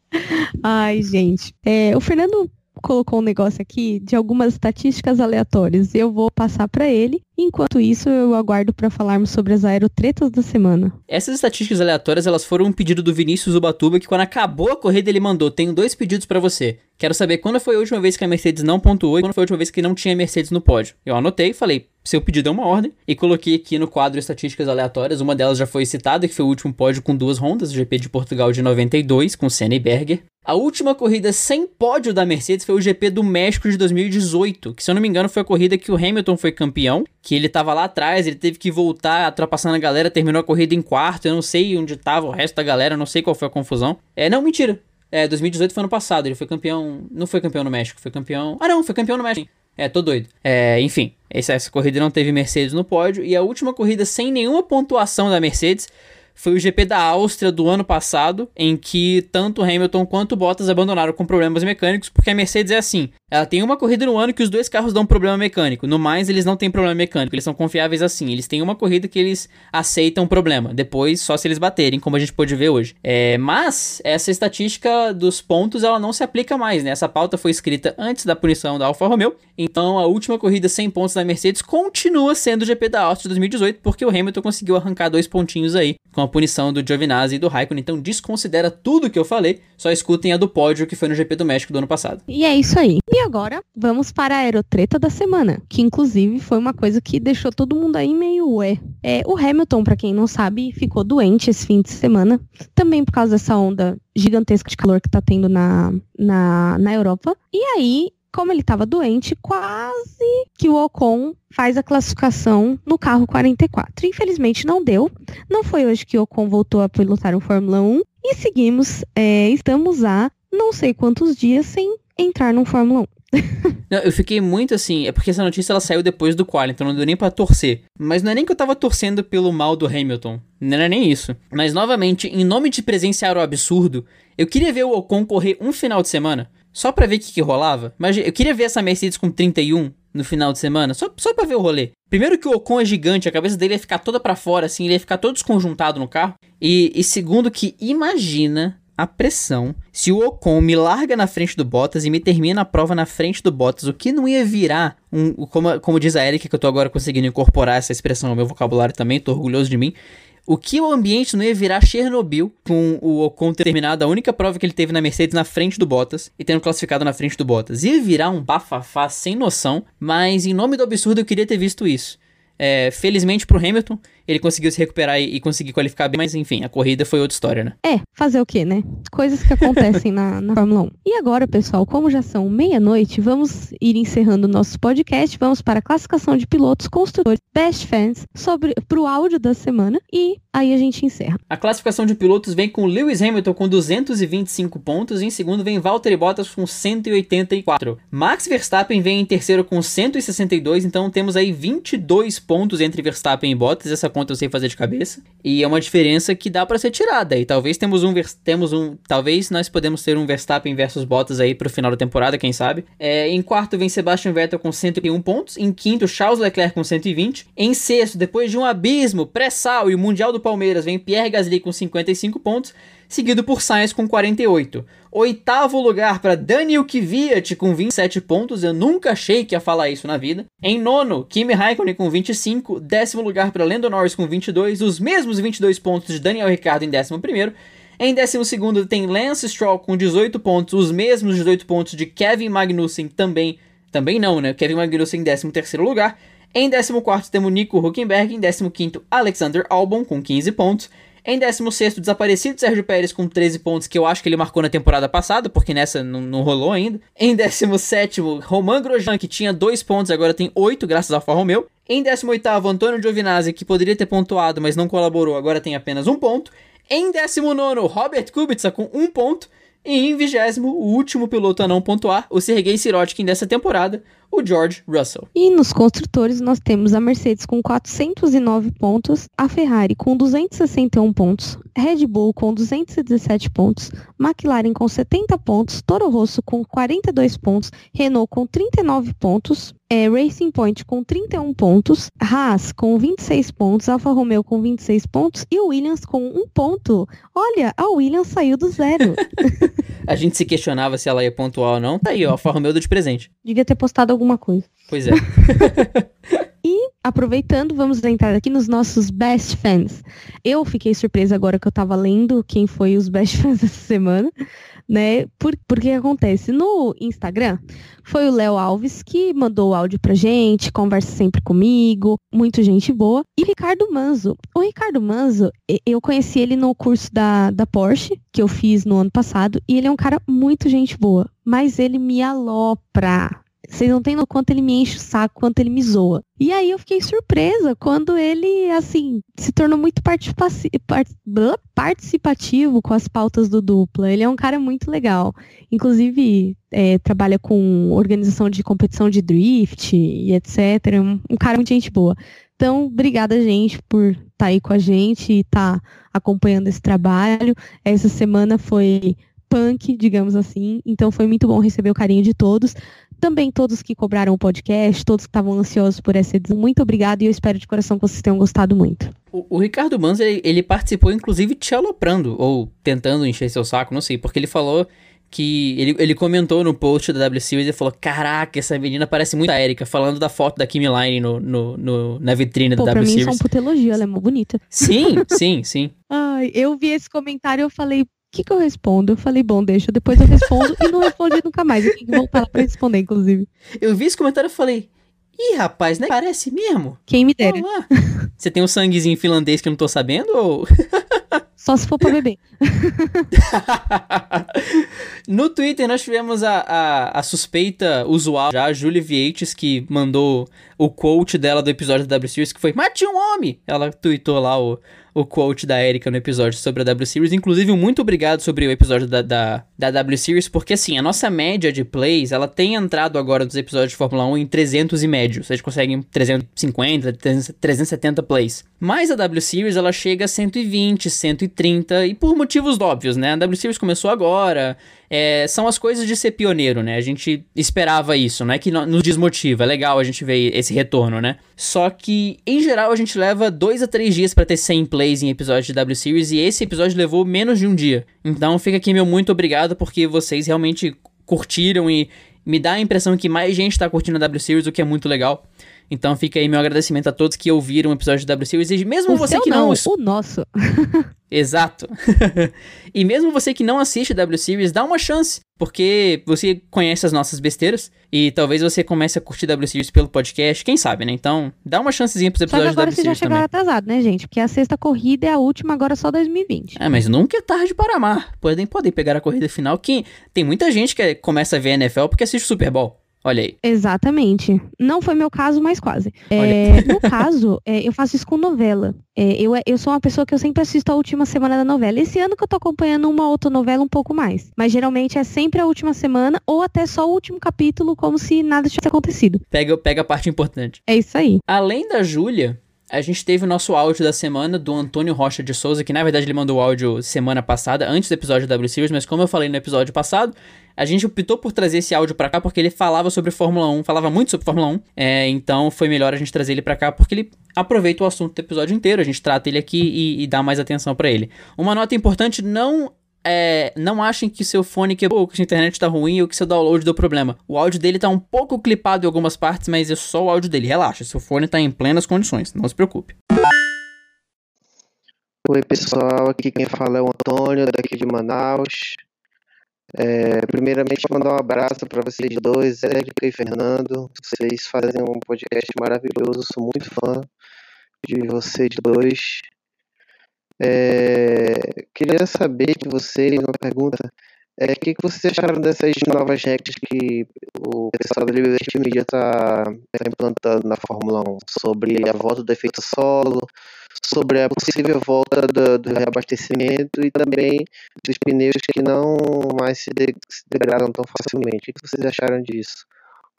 Ai, gente. É, o Fernando colocou um negócio aqui de algumas estatísticas aleatórias. Eu vou passar para ele. Enquanto isso, eu aguardo para falarmos sobre as aerotretas da semana. Essas estatísticas aleatórias, elas foram um pedido do Vinícius Ubatuba, que quando acabou a corrida ele mandou, tenho dois pedidos para você. Quero saber quando foi a última vez que a Mercedes não pontuou e quando foi a última vez que não tinha Mercedes no pódio. Eu anotei e falei, seu pedido é uma ordem, e coloquei aqui no quadro estatísticas aleatórias. Uma delas já foi citada, que foi o último pódio com duas rondas, o GP de Portugal de 92, com Senna e Berger. A última corrida sem pódio da Mercedes foi o GP do México de 2018, que se eu não me engano foi a corrida que o Hamilton foi campeão, que ele tava lá atrás, ele teve que voltar ultrapassando a galera, terminou a corrida em quarto, eu não sei onde tava o resto da galera, não sei qual foi a confusão. É, não, mentira. É, 2018 foi ano passado, ele foi campeão, não foi campeão no México, foi campeão... Ah não, foi campeão no México. É, tô doido. É, enfim, essa, essa corrida não teve Mercedes no pódio, e a última corrida sem nenhuma pontuação da Mercedes foi o GP da Áustria do ano passado, em que tanto Hamilton quanto Bottas abandonaram com problemas mecânicos, porque a Mercedes é assim: ela tem uma corrida no ano que os dois carros dão problema mecânico. No mais, eles não têm problema mecânico, eles são confiáveis assim. Eles têm uma corrida que eles aceitam problema, depois só se eles baterem, como a gente pode ver hoje. É, mas essa estatística dos pontos ela não se aplica mais, né? Essa pauta foi escrita antes da punição da Alfa Romeo, então a última corrida sem pontos da Mercedes continua sendo o GP da Áustria de 2018, porque o Hamilton conseguiu arrancar dois pontinhos aí com a punição do Giovinazzi e do Raikkonen. Então desconsidera tudo que eu falei, só escutem a do pódio que foi no GP do México do ano passado. E é isso aí. E agora vamos para a aerotreta da semana, que inclusive foi uma coisa que deixou todo mundo aí meio ué. É, o Hamilton, para quem não sabe, ficou doente esse fim de semana, também por causa dessa onda gigantesca de calor que tá tendo na, na, na Europa. E aí, como ele estava doente, quase que o Ocon faz a classificação no carro 44. Infelizmente não deu. Não foi hoje que o Ocon voltou a pilotar o Fórmula 1 e seguimos, é, estamos há não sei quantos dias sem entrar no Fórmula 1. não, eu fiquei muito assim, é porque essa notícia ela saiu depois do qual, então não deu nem para torcer. Mas não é nem que eu tava torcendo pelo mal do Hamilton, não era nem isso. Mas novamente, em nome de presenciar o absurdo, eu queria ver o Ocon correr um final de semana. Só pra ver o que, que rolava. Mas eu queria ver essa Mercedes com 31 no final de semana, só, só pra ver o rolê. Primeiro que o Ocon é gigante, a cabeça dele ia ficar toda para fora, assim, ele ia ficar todo desconjuntado no carro. E, e segundo que imagina a pressão se o Ocon me larga na frente do Bottas e me termina a prova na frente do Bottas, o que não ia virar um, como, como diz a Erika, que eu tô agora conseguindo incorporar essa expressão no meu vocabulário também, tô orgulhoso de mim o que o ambiente não ia virar Chernobyl com o Ocon ter terminado a única prova que ele teve na Mercedes na frente do Bottas e tendo classificado na frente do Bottas. Ia virar um bafafá sem noção, mas em nome do absurdo eu queria ter visto isso. É, felizmente pro Hamilton, ele conseguiu se recuperar e, e, conseguir qualificar bem, mas enfim, a corrida foi outra história, né? É, fazer o quê, né? Coisas que acontecem na, na Fórmula 1. E agora, pessoal, como já são meia-noite, vamos ir encerrando o nosso podcast, vamos para a classificação de pilotos, construtores, best fans, sobre, pro áudio da semana e aí a gente encerra. A classificação de pilotos vem com Lewis Hamilton com 225 pontos, em segundo vem Valtteri Bottas com 184. Max Verstappen vem em terceiro com 162, então temos aí 22 pontos entre Verstappen e Bottas, essa conta eu sei fazer de cabeça. E é uma diferença que dá para ser tirada. E talvez temos um temos um, talvez nós podemos ter um Verstappen versus Bottas aí pro final da temporada, quem sabe. É, em quarto vem Sebastian Vettel com 101 pontos, em quinto Charles Leclerc com 120, em sexto, depois de um abismo, pré-sal e o Mundial do Palmeiras, vem Pierre Gasly com 55 pontos seguido por Sainz com 48. Oitavo lugar para Daniel Kvyat com 27 pontos, eu nunca achei que ia falar isso na vida. Em nono, Kimi Raikkonen com 25. Décimo lugar para Lando Norris com 22, os mesmos 22 pontos de Daniel Ricciardo em décimo primeiro. Em décimo segundo tem Lance Stroll com 18 pontos, os mesmos 18 pontos de Kevin Magnussen também, também não, né? Kevin Magnussen em décimo terceiro lugar. Em 14 temos Nico Huckenberg, em 15 Alexander Albon com 15 pontos. Em 16, desaparecido Sérgio Pérez com 13 pontos, que eu acho que ele marcou na temporada passada, porque nessa não, não rolou ainda. Em 17, Roman Grosjean, que tinha 2 pontos, agora tem 8, graças ao Alfa Romeo. Em 18, Antônio Giovinazzi, que poderia ter pontuado, mas não colaborou, agora tem apenas 1 ponto. Em 19, Robert Kubica com 1 ponto. E em vigésimo, o último piloto a não pontuar, o Sergei Sirotkin dessa temporada, o George Russell. E nos construtores nós temos a Mercedes com 409 pontos, a Ferrari com 261 pontos, Red Bull com 217 pontos, McLaren com 70 pontos, Toro Rosso com 42 pontos, Renault com 39 pontos, é, Racing Point com 31 pontos, Haas com 26 pontos, Alfa Romeo com 26 pontos e Williams com 1 ponto. Olha, a Williams saiu do zero. a gente se questionava se ela ia pontuar ou não. Tá aí, ó, Alfa Romeo de presente. Devia ter postado alguma coisa. Pois é. e, aproveitando, vamos entrar aqui nos nossos best fans. Eu fiquei surpresa agora que eu tava lendo quem foi os best fans essa semana né? Por, porque acontece? No Instagram, foi o Léo Alves que mandou o áudio pra gente, conversa sempre comigo, muito gente boa. E Ricardo Manzo. O Ricardo Manzo, eu conheci ele no curso da, da Porsche, que eu fiz no ano passado, e ele é um cara muito gente boa. Mas ele me alopra. Vocês não têm no quanto ele me enche o saco, quanto ele me zoa. E aí eu fiquei surpresa quando ele, assim, se tornou muito participativo com as pautas do dupla. Ele é um cara muito legal. Inclusive, é, trabalha com organização de competição de drift e etc. Um, um cara muito gente boa. Então, obrigada, gente, por estar tá aí com a gente e estar tá acompanhando esse trabalho. Essa semana foi punk, digamos assim. Então foi muito bom receber o carinho de todos. Também todos que cobraram o podcast, todos que estavam ansiosos por essa edição. Muito obrigado e eu espero de coração que vocês tenham gostado muito. O, o Ricardo Manzo, ele, ele, participou inclusive te aloprando, ou tentando encher seu saco, não sei, porque ele falou que ele, ele comentou no post da W Series e falou: Caraca, essa menina parece muito a Erika, falando da foto da Kimi Line no, no, no, na vitrine Pô, da W Series. Pra mim, isso é um puto elogio, ela é muito bonita. Sim, sim, sim. Ai, eu vi esse comentário e eu falei: que, que eu respondo? Eu falei, bom, deixa, depois eu respondo e não respondi nunca mais. Eu tenho que voltar lá pra responder, inclusive. Eu vi esse comentário e falei, ih, rapaz, né? Parece mesmo. Quem me dera. Você tem um sanguezinho finlandês que eu não tô sabendo ou... Só se for pra beber. no Twitter nós tivemos a, a, a, suspeita usual já, a Julie Vietes, que mandou o quote dela do episódio da W Series, que foi Mate um homem! Ela tweetou lá o, o quote da Erika no episódio sobre a W Series. Inclusive, muito obrigado sobre o episódio da, da, da W Series, porque assim, a nossa média de plays, ela tem entrado agora nos episódios de Fórmula 1 em 300 e médio. Vocês conseguem 350, 370 plays. Mas a W Series, ela chega a 120, 130, e por motivos óbvios, né? A W Series começou agora, é, são as coisas de ser pioneiro, né? A gente esperava isso, não é que nos desmotiva. É legal a gente ver esse retorno, né? Só que, em geral, a gente leva dois a três dias para ter 100 plays em episódios de W Series e esse episódio levou menos de um dia. Então fica aqui meu muito obrigado porque vocês realmente curtiram e, me dá a impressão que mais gente tá curtindo a W Series, o que é muito legal. Então fica aí meu agradecimento a todos que ouviram o episódio de W Series e mesmo o você que não, não o nosso. Exato. e mesmo você que não assiste W Series, dá uma chance, porque você conhece as nossas besteiras e talvez você comece a curtir W Series pelo podcast, quem sabe, né? Então, dá uma chancezinha pros episódios agora da W vocês já Series chegaram também. atrasado, né, gente? Porque a sexta corrida é a última, agora só 2020. É, mas nunca é tarde para amar. Podem, podem pegar a corrida final, que tem muita gente que começa a ver NFL porque assiste o Super Bowl. Olha aí. Exatamente. Não foi meu caso, mas quase. É, no caso, é, eu faço isso com novela. É, eu, eu sou uma pessoa que eu sempre assisto a última semana da novela. Esse ano que eu tô acompanhando uma outra novela um pouco mais. Mas geralmente é sempre a última semana ou até só o último capítulo, como se nada tivesse acontecido. Pega, pega a parte importante. É isso aí. Além da Júlia, a gente teve o nosso áudio da semana do Antônio Rocha de Souza, que na verdade ele mandou o áudio semana passada, antes do episódio da W Series, mas como eu falei no episódio passado, a gente optou por trazer esse áudio pra cá porque ele falava sobre Fórmula 1, falava muito sobre Fórmula 1, é, então foi melhor a gente trazer ele pra cá porque ele aproveita o assunto do episódio inteiro, a gente trata ele aqui e, e dá mais atenção pra ele. Uma nota importante, não é, não achem que seu fone quebrou, que sua internet tá ruim ou que seu download deu problema. O áudio dele tá um pouco clipado em algumas partes, mas é só o áudio dele. Relaxa, seu fone tá em plenas condições, não se preocupe. Oi pessoal, aqui quem fala é o Antônio, daqui de Manaus. É, primeiramente, mandar um abraço para vocês dois, Érica e Fernando. Vocês fazem um podcast maravilhoso, sou muito fã de vocês dois. É, queria saber de vocês uma pergunta: é, o que, que vocês acharam dessas novas regras que o pessoal da Liberty Media está tá implantando na Fórmula 1 sobre a volta do efeito solo? sobre a possível volta do, do, reabastecimento e também dos pneus que não mais se, de, se degradam tão facilmente. O que vocês acharam disso?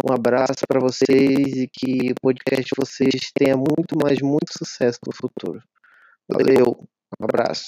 Um abraço para vocês e que o podcast de vocês tenha muito, mais muito sucesso no futuro. Valeu, um abraço.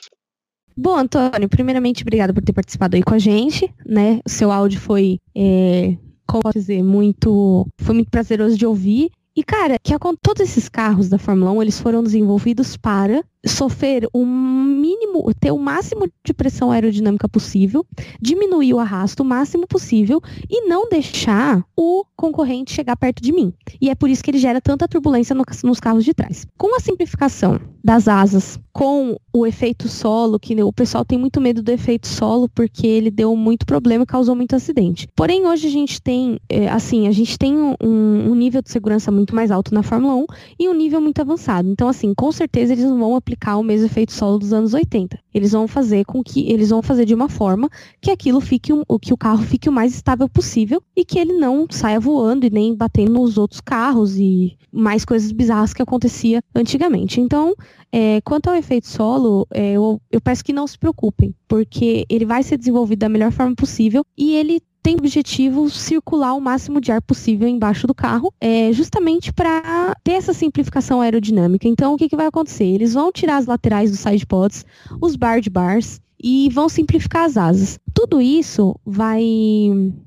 Bom, Antônio, primeiramente, obrigado por ter participado aí com a gente, né? O seu áudio foi, é, como dizer, muito, foi muito prazeroso de ouvir. E, cara, que todos esses carros da Fórmula 1, eles foram desenvolvidos para sofrer o mínimo, ter o máximo de pressão aerodinâmica possível, diminuir o arrasto o máximo possível e não deixar o concorrente chegar perto de mim. E é por isso que ele gera tanta turbulência no, nos carros de trás. Com a simplificação das asas, com o efeito solo, que o pessoal tem muito medo do efeito solo porque ele deu muito problema e causou muito acidente. Porém, hoje a gente tem, assim, a gente tem um, um nível de segurança muito mais alto na Fórmula 1 e um nível muito avançado. Então, assim, com certeza eles não vão aplicar o mesmo efeito solo dos anos 80. Eles vão fazer com que eles vão fazer de uma forma que aquilo fique o que o carro fique o mais estável possível e que ele não saia voando e nem batendo nos outros carros e mais coisas bizarras que acontecia antigamente. Então, é, quanto ao efeito solo, é, eu, eu peço que não se preocupem, porque ele vai ser desenvolvido da melhor forma possível e ele tem o objetivo circular o máximo de ar possível embaixo do carro, é, justamente para ter essa simplificação aerodinâmica. Então, o que, que vai acontecer? Eles vão tirar as laterais dos side pods, os bar bars e vão simplificar as asas. Tudo isso vai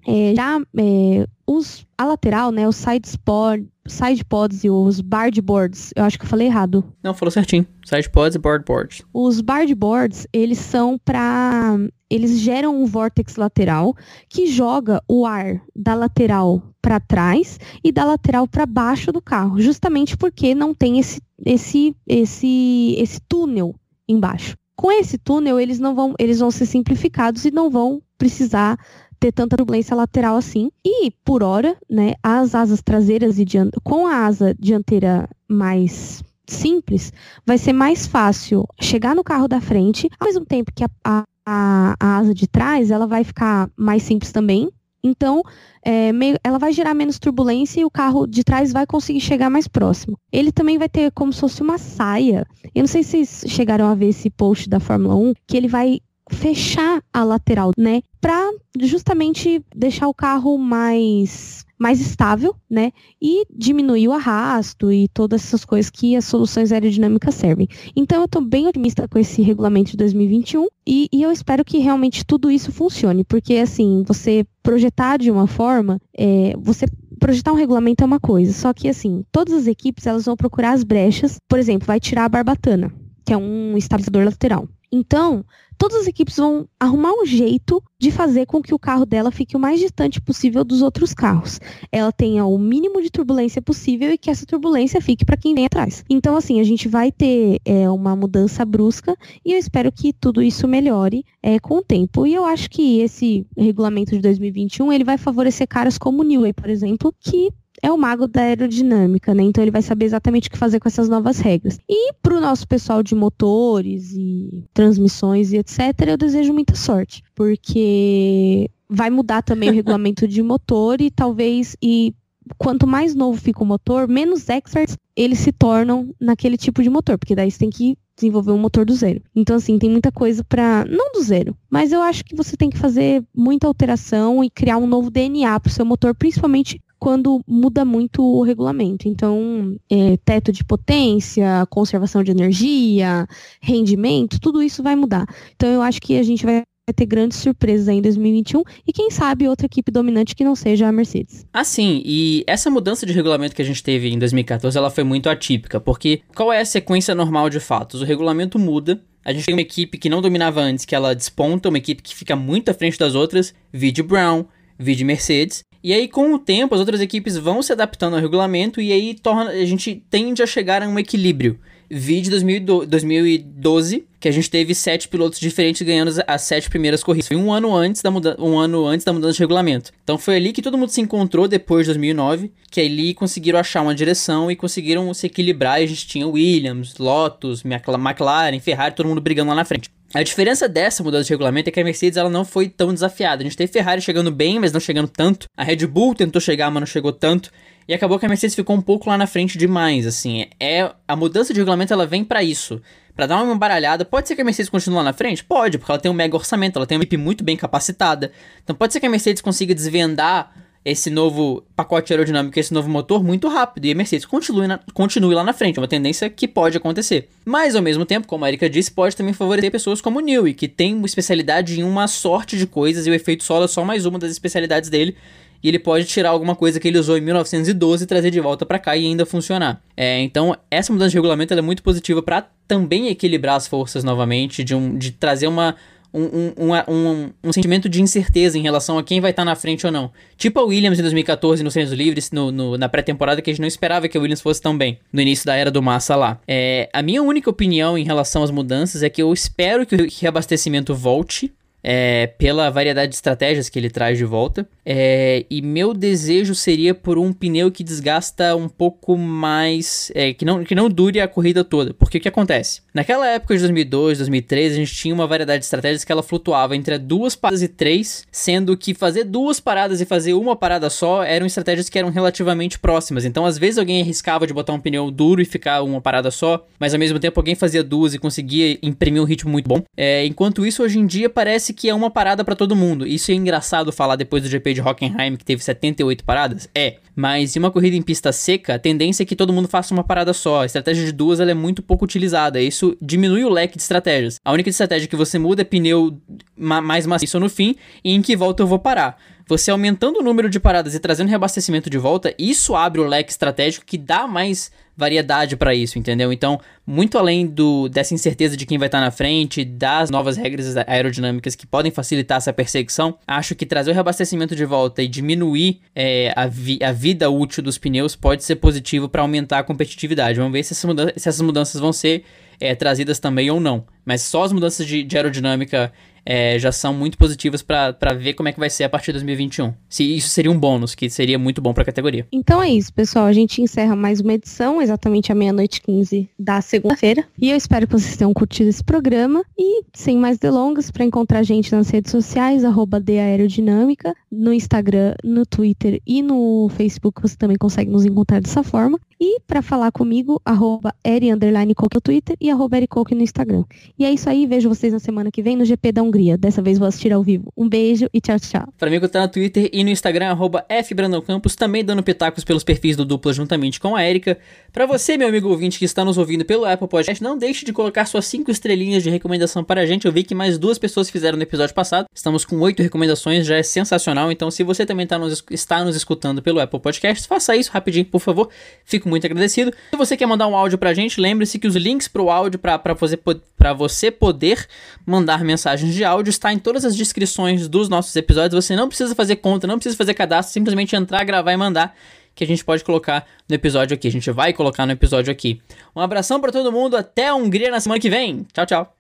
é, já é, os, a lateral, né, os side pod, side pods e os board boards, eu acho que eu falei errado. Não, falou certinho. Side pods e board boards. Os board boards, eles são para eles geram um vórtex lateral que joga o ar da lateral para trás e da lateral para baixo do carro, justamente porque não tem esse esse esse esse túnel embaixo. Com esse túnel, eles não vão eles vão ser simplificados e não vão precisar ter tanta turbulência lateral assim. E, por hora, né, as asas traseiras e com a asa dianteira mais simples, vai ser mais fácil chegar no carro da frente, ao mesmo tempo que a, a, a asa de trás, ela vai ficar mais simples também. Então, é, meio, ela vai gerar menos turbulência e o carro de trás vai conseguir chegar mais próximo. Ele também vai ter como se fosse uma saia. Eu não sei se vocês chegaram a ver esse post da Fórmula 1, que ele vai fechar a lateral, né? Para justamente deixar o carro mais mais estável, né? E diminuir o arrasto e todas essas coisas que as soluções aerodinâmicas servem. Então eu estou bem otimista com esse regulamento de 2021 e, e, eu espero que realmente tudo isso funcione, porque assim, você projetar de uma forma, é, você projetar um regulamento é uma coisa, só que assim, todas as equipes elas vão procurar as brechas, por exemplo, vai tirar a barbatana, que é um estabilizador lateral. Então, todas as equipes vão arrumar um jeito de fazer com que o carro dela fique o mais distante possível dos outros carros. Ela tenha o mínimo de turbulência possível e que essa turbulência fique para quem vem atrás. Então, assim, a gente vai ter é, uma mudança brusca e eu espero que tudo isso melhore é, com o tempo. E eu acho que esse regulamento de 2021 ele vai favorecer caras como o Newey, por exemplo, que é o mago da aerodinâmica, né? Então ele vai saber exatamente o que fazer com essas novas regras. E para o nosso pessoal de motores e transmissões e etc, eu desejo muita sorte, porque vai mudar também o regulamento de motor e talvez e quanto mais novo fica o motor, menos experts eles se tornam naquele tipo de motor, porque daí você tem que desenvolver um motor do zero. Então, assim, tem muita coisa para Não do zero, mas eu acho que você tem que fazer muita alteração e criar um novo DNA para o seu motor, principalmente quando muda muito o regulamento. Então, é, teto de potência, conservação de energia, rendimento, tudo isso vai mudar. Então, eu acho que a gente vai ter grandes surpresas aí em 2021 e quem sabe outra equipe dominante que não seja a Mercedes. Ah, sim, e essa mudança de regulamento que a gente teve em 2014, ela foi muito atípica, porque qual é a sequência normal de fatos? O regulamento muda, a gente tem uma equipe que não dominava antes, que ela desponta, uma equipe que fica muito à frente das outras, vide Brown, vide Mercedes, e aí, com o tempo, as outras equipes vão se adaptando ao regulamento e aí torna, a gente tende a chegar a um equilíbrio. Vide 2012, que a gente teve sete pilotos diferentes ganhando as sete primeiras corridas. Foi um ano antes da, muda um ano antes da mudança de regulamento. Então foi ali que todo mundo se encontrou depois de 2009, que ali conseguiram achar uma direção e conseguiram se equilibrar. E a gente tinha Williams, Lotus, McLaren, Ferrari, todo mundo brigando lá na frente. A diferença dessa mudança de regulamento é que a Mercedes ela não foi tão desafiada. A gente teve Ferrari chegando bem, mas não chegando tanto. A Red Bull tentou chegar, mas não chegou tanto. E acabou que a Mercedes ficou um pouco lá na frente demais, assim. É a mudança de regulamento ela vem para isso, para dar uma embaralhada. Pode ser que a Mercedes continue lá na frente? Pode, porque ela tem um mega orçamento, ela tem uma equipe muito bem capacitada. Então pode ser que a Mercedes consiga desvendar esse novo pacote aerodinâmico, esse novo motor muito rápido e a Mercedes continue, na, continue lá na frente. É uma tendência que pode acontecer. Mas ao mesmo tempo, como a Erika disse, pode também favorecer pessoas como o Newey, que tem uma especialidade em uma sorte de coisas e o efeito solo é só mais uma das especialidades dele. E ele pode tirar alguma coisa que ele usou em 1912 e trazer de volta para cá e ainda funcionar. É, então, essa mudança de regulamento é muito positiva para também equilibrar as forças novamente, de, um, de trazer uma, um, um, um, um, sentimento de incerteza em relação a quem vai estar na frente ou não. Tipo a Williams em 2014 nos Treinos Livres, no, no, na pré-temporada, que a gente não esperava que a Williams fosse tão bem, no início da era do Massa lá. É, a minha única opinião em relação às mudanças é que eu espero que o reabastecimento volte, é, pela variedade de estratégias que ele traz de volta. É, e meu desejo seria por um pneu que desgasta um pouco mais. É, que, não, que não dure a corrida toda. Porque o que acontece? Naquela época de 2002, 2013, a gente tinha uma variedade de estratégias que ela flutuava entre duas paradas e três, sendo que fazer duas paradas e fazer uma parada só eram estratégias que eram relativamente próximas. Então, às vezes, alguém arriscava de botar um pneu duro e ficar uma parada só, mas ao mesmo tempo alguém fazia duas e conseguia imprimir um ritmo muito bom. É, enquanto isso, hoje em dia parece parece que é uma parada para todo mundo. Isso é engraçado falar depois do GP de Hockenheim, que teve 78 paradas? É. Mas em uma corrida em pista seca, a tendência é que todo mundo faça uma parada só. A estratégia de duas é muito pouco utilizada. Isso diminui o leque de estratégias. A única estratégia que você muda é pneu mais maciço no fim e em que volta eu vou parar. Você aumentando o número de paradas e trazendo reabastecimento de volta, isso abre o leque estratégico que dá mais variedade para isso, entendeu? Então, muito além do, dessa incerteza de quem vai estar tá na frente, das novas regras aerodinâmicas que podem facilitar essa perseguição, acho que trazer o reabastecimento de volta e diminuir é, a, vi, a, vida útil dos pneus pode ser positivo para aumentar a competitividade. Vamos ver se essas, mudanças, se essas mudanças vão ser é, trazidas também ou não. Mas só as mudanças de, de aerodinâmica é, já são muito positivas para ver como é que vai ser a partir de 2021. Se isso seria um bônus, que seria muito bom para a categoria. Então é isso, pessoal. A gente encerra mais uma edição, exatamente à meia-noite 15 da segunda-feira. E eu espero que vocês tenham curtido esse programa. E, sem mais delongas, para encontrar a gente nas redes sociais, arroba no Instagram, no Twitter e no Facebook, você também consegue nos encontrar dessa forma. E para falar comigo, arroba Eri no Twitter e arroba no Instagram. E é isso aí, vejo vocês na semana que vem no GP da Hungria. Dessa vez vou assistir ao vivo. Um beijo e tchau, tchau. Para mim, tá no Twitter e no Instagram, arroba Campos, também dando pitacos pelos perfis do Dupla juntamente com a Erika. Para você, meu amigo ouvinte que está nos ouvindo pelo Apple Podcast, não deixe de colocar suas cinco estrelinhas de recomendação para a gente. Eu vi que mais duas pessoas fizeram no episódio passado. Estamos com oito recomendações, já é sensacional. Então, se você também tá nos, está nos escutando pelo Apple Podcast, faça isso rapidinho, por favor. Fico muito agradecido. Se você quer mandar um áudio pra gente, lembre-se que os links pro áudio para você, pra você poder mandar mensagens de áudio está em todas as descrições dos nossos episódios. Você não precisa fazer conta, não precisa fazer cadastro, simplesmente entrar, gravar e mandar que a gente pode colocar no episódio aqui. A gente vai colocar no episódio aqui. Um abração para todo mundo, até a Hungria na semana que vem. Tchau, tchau.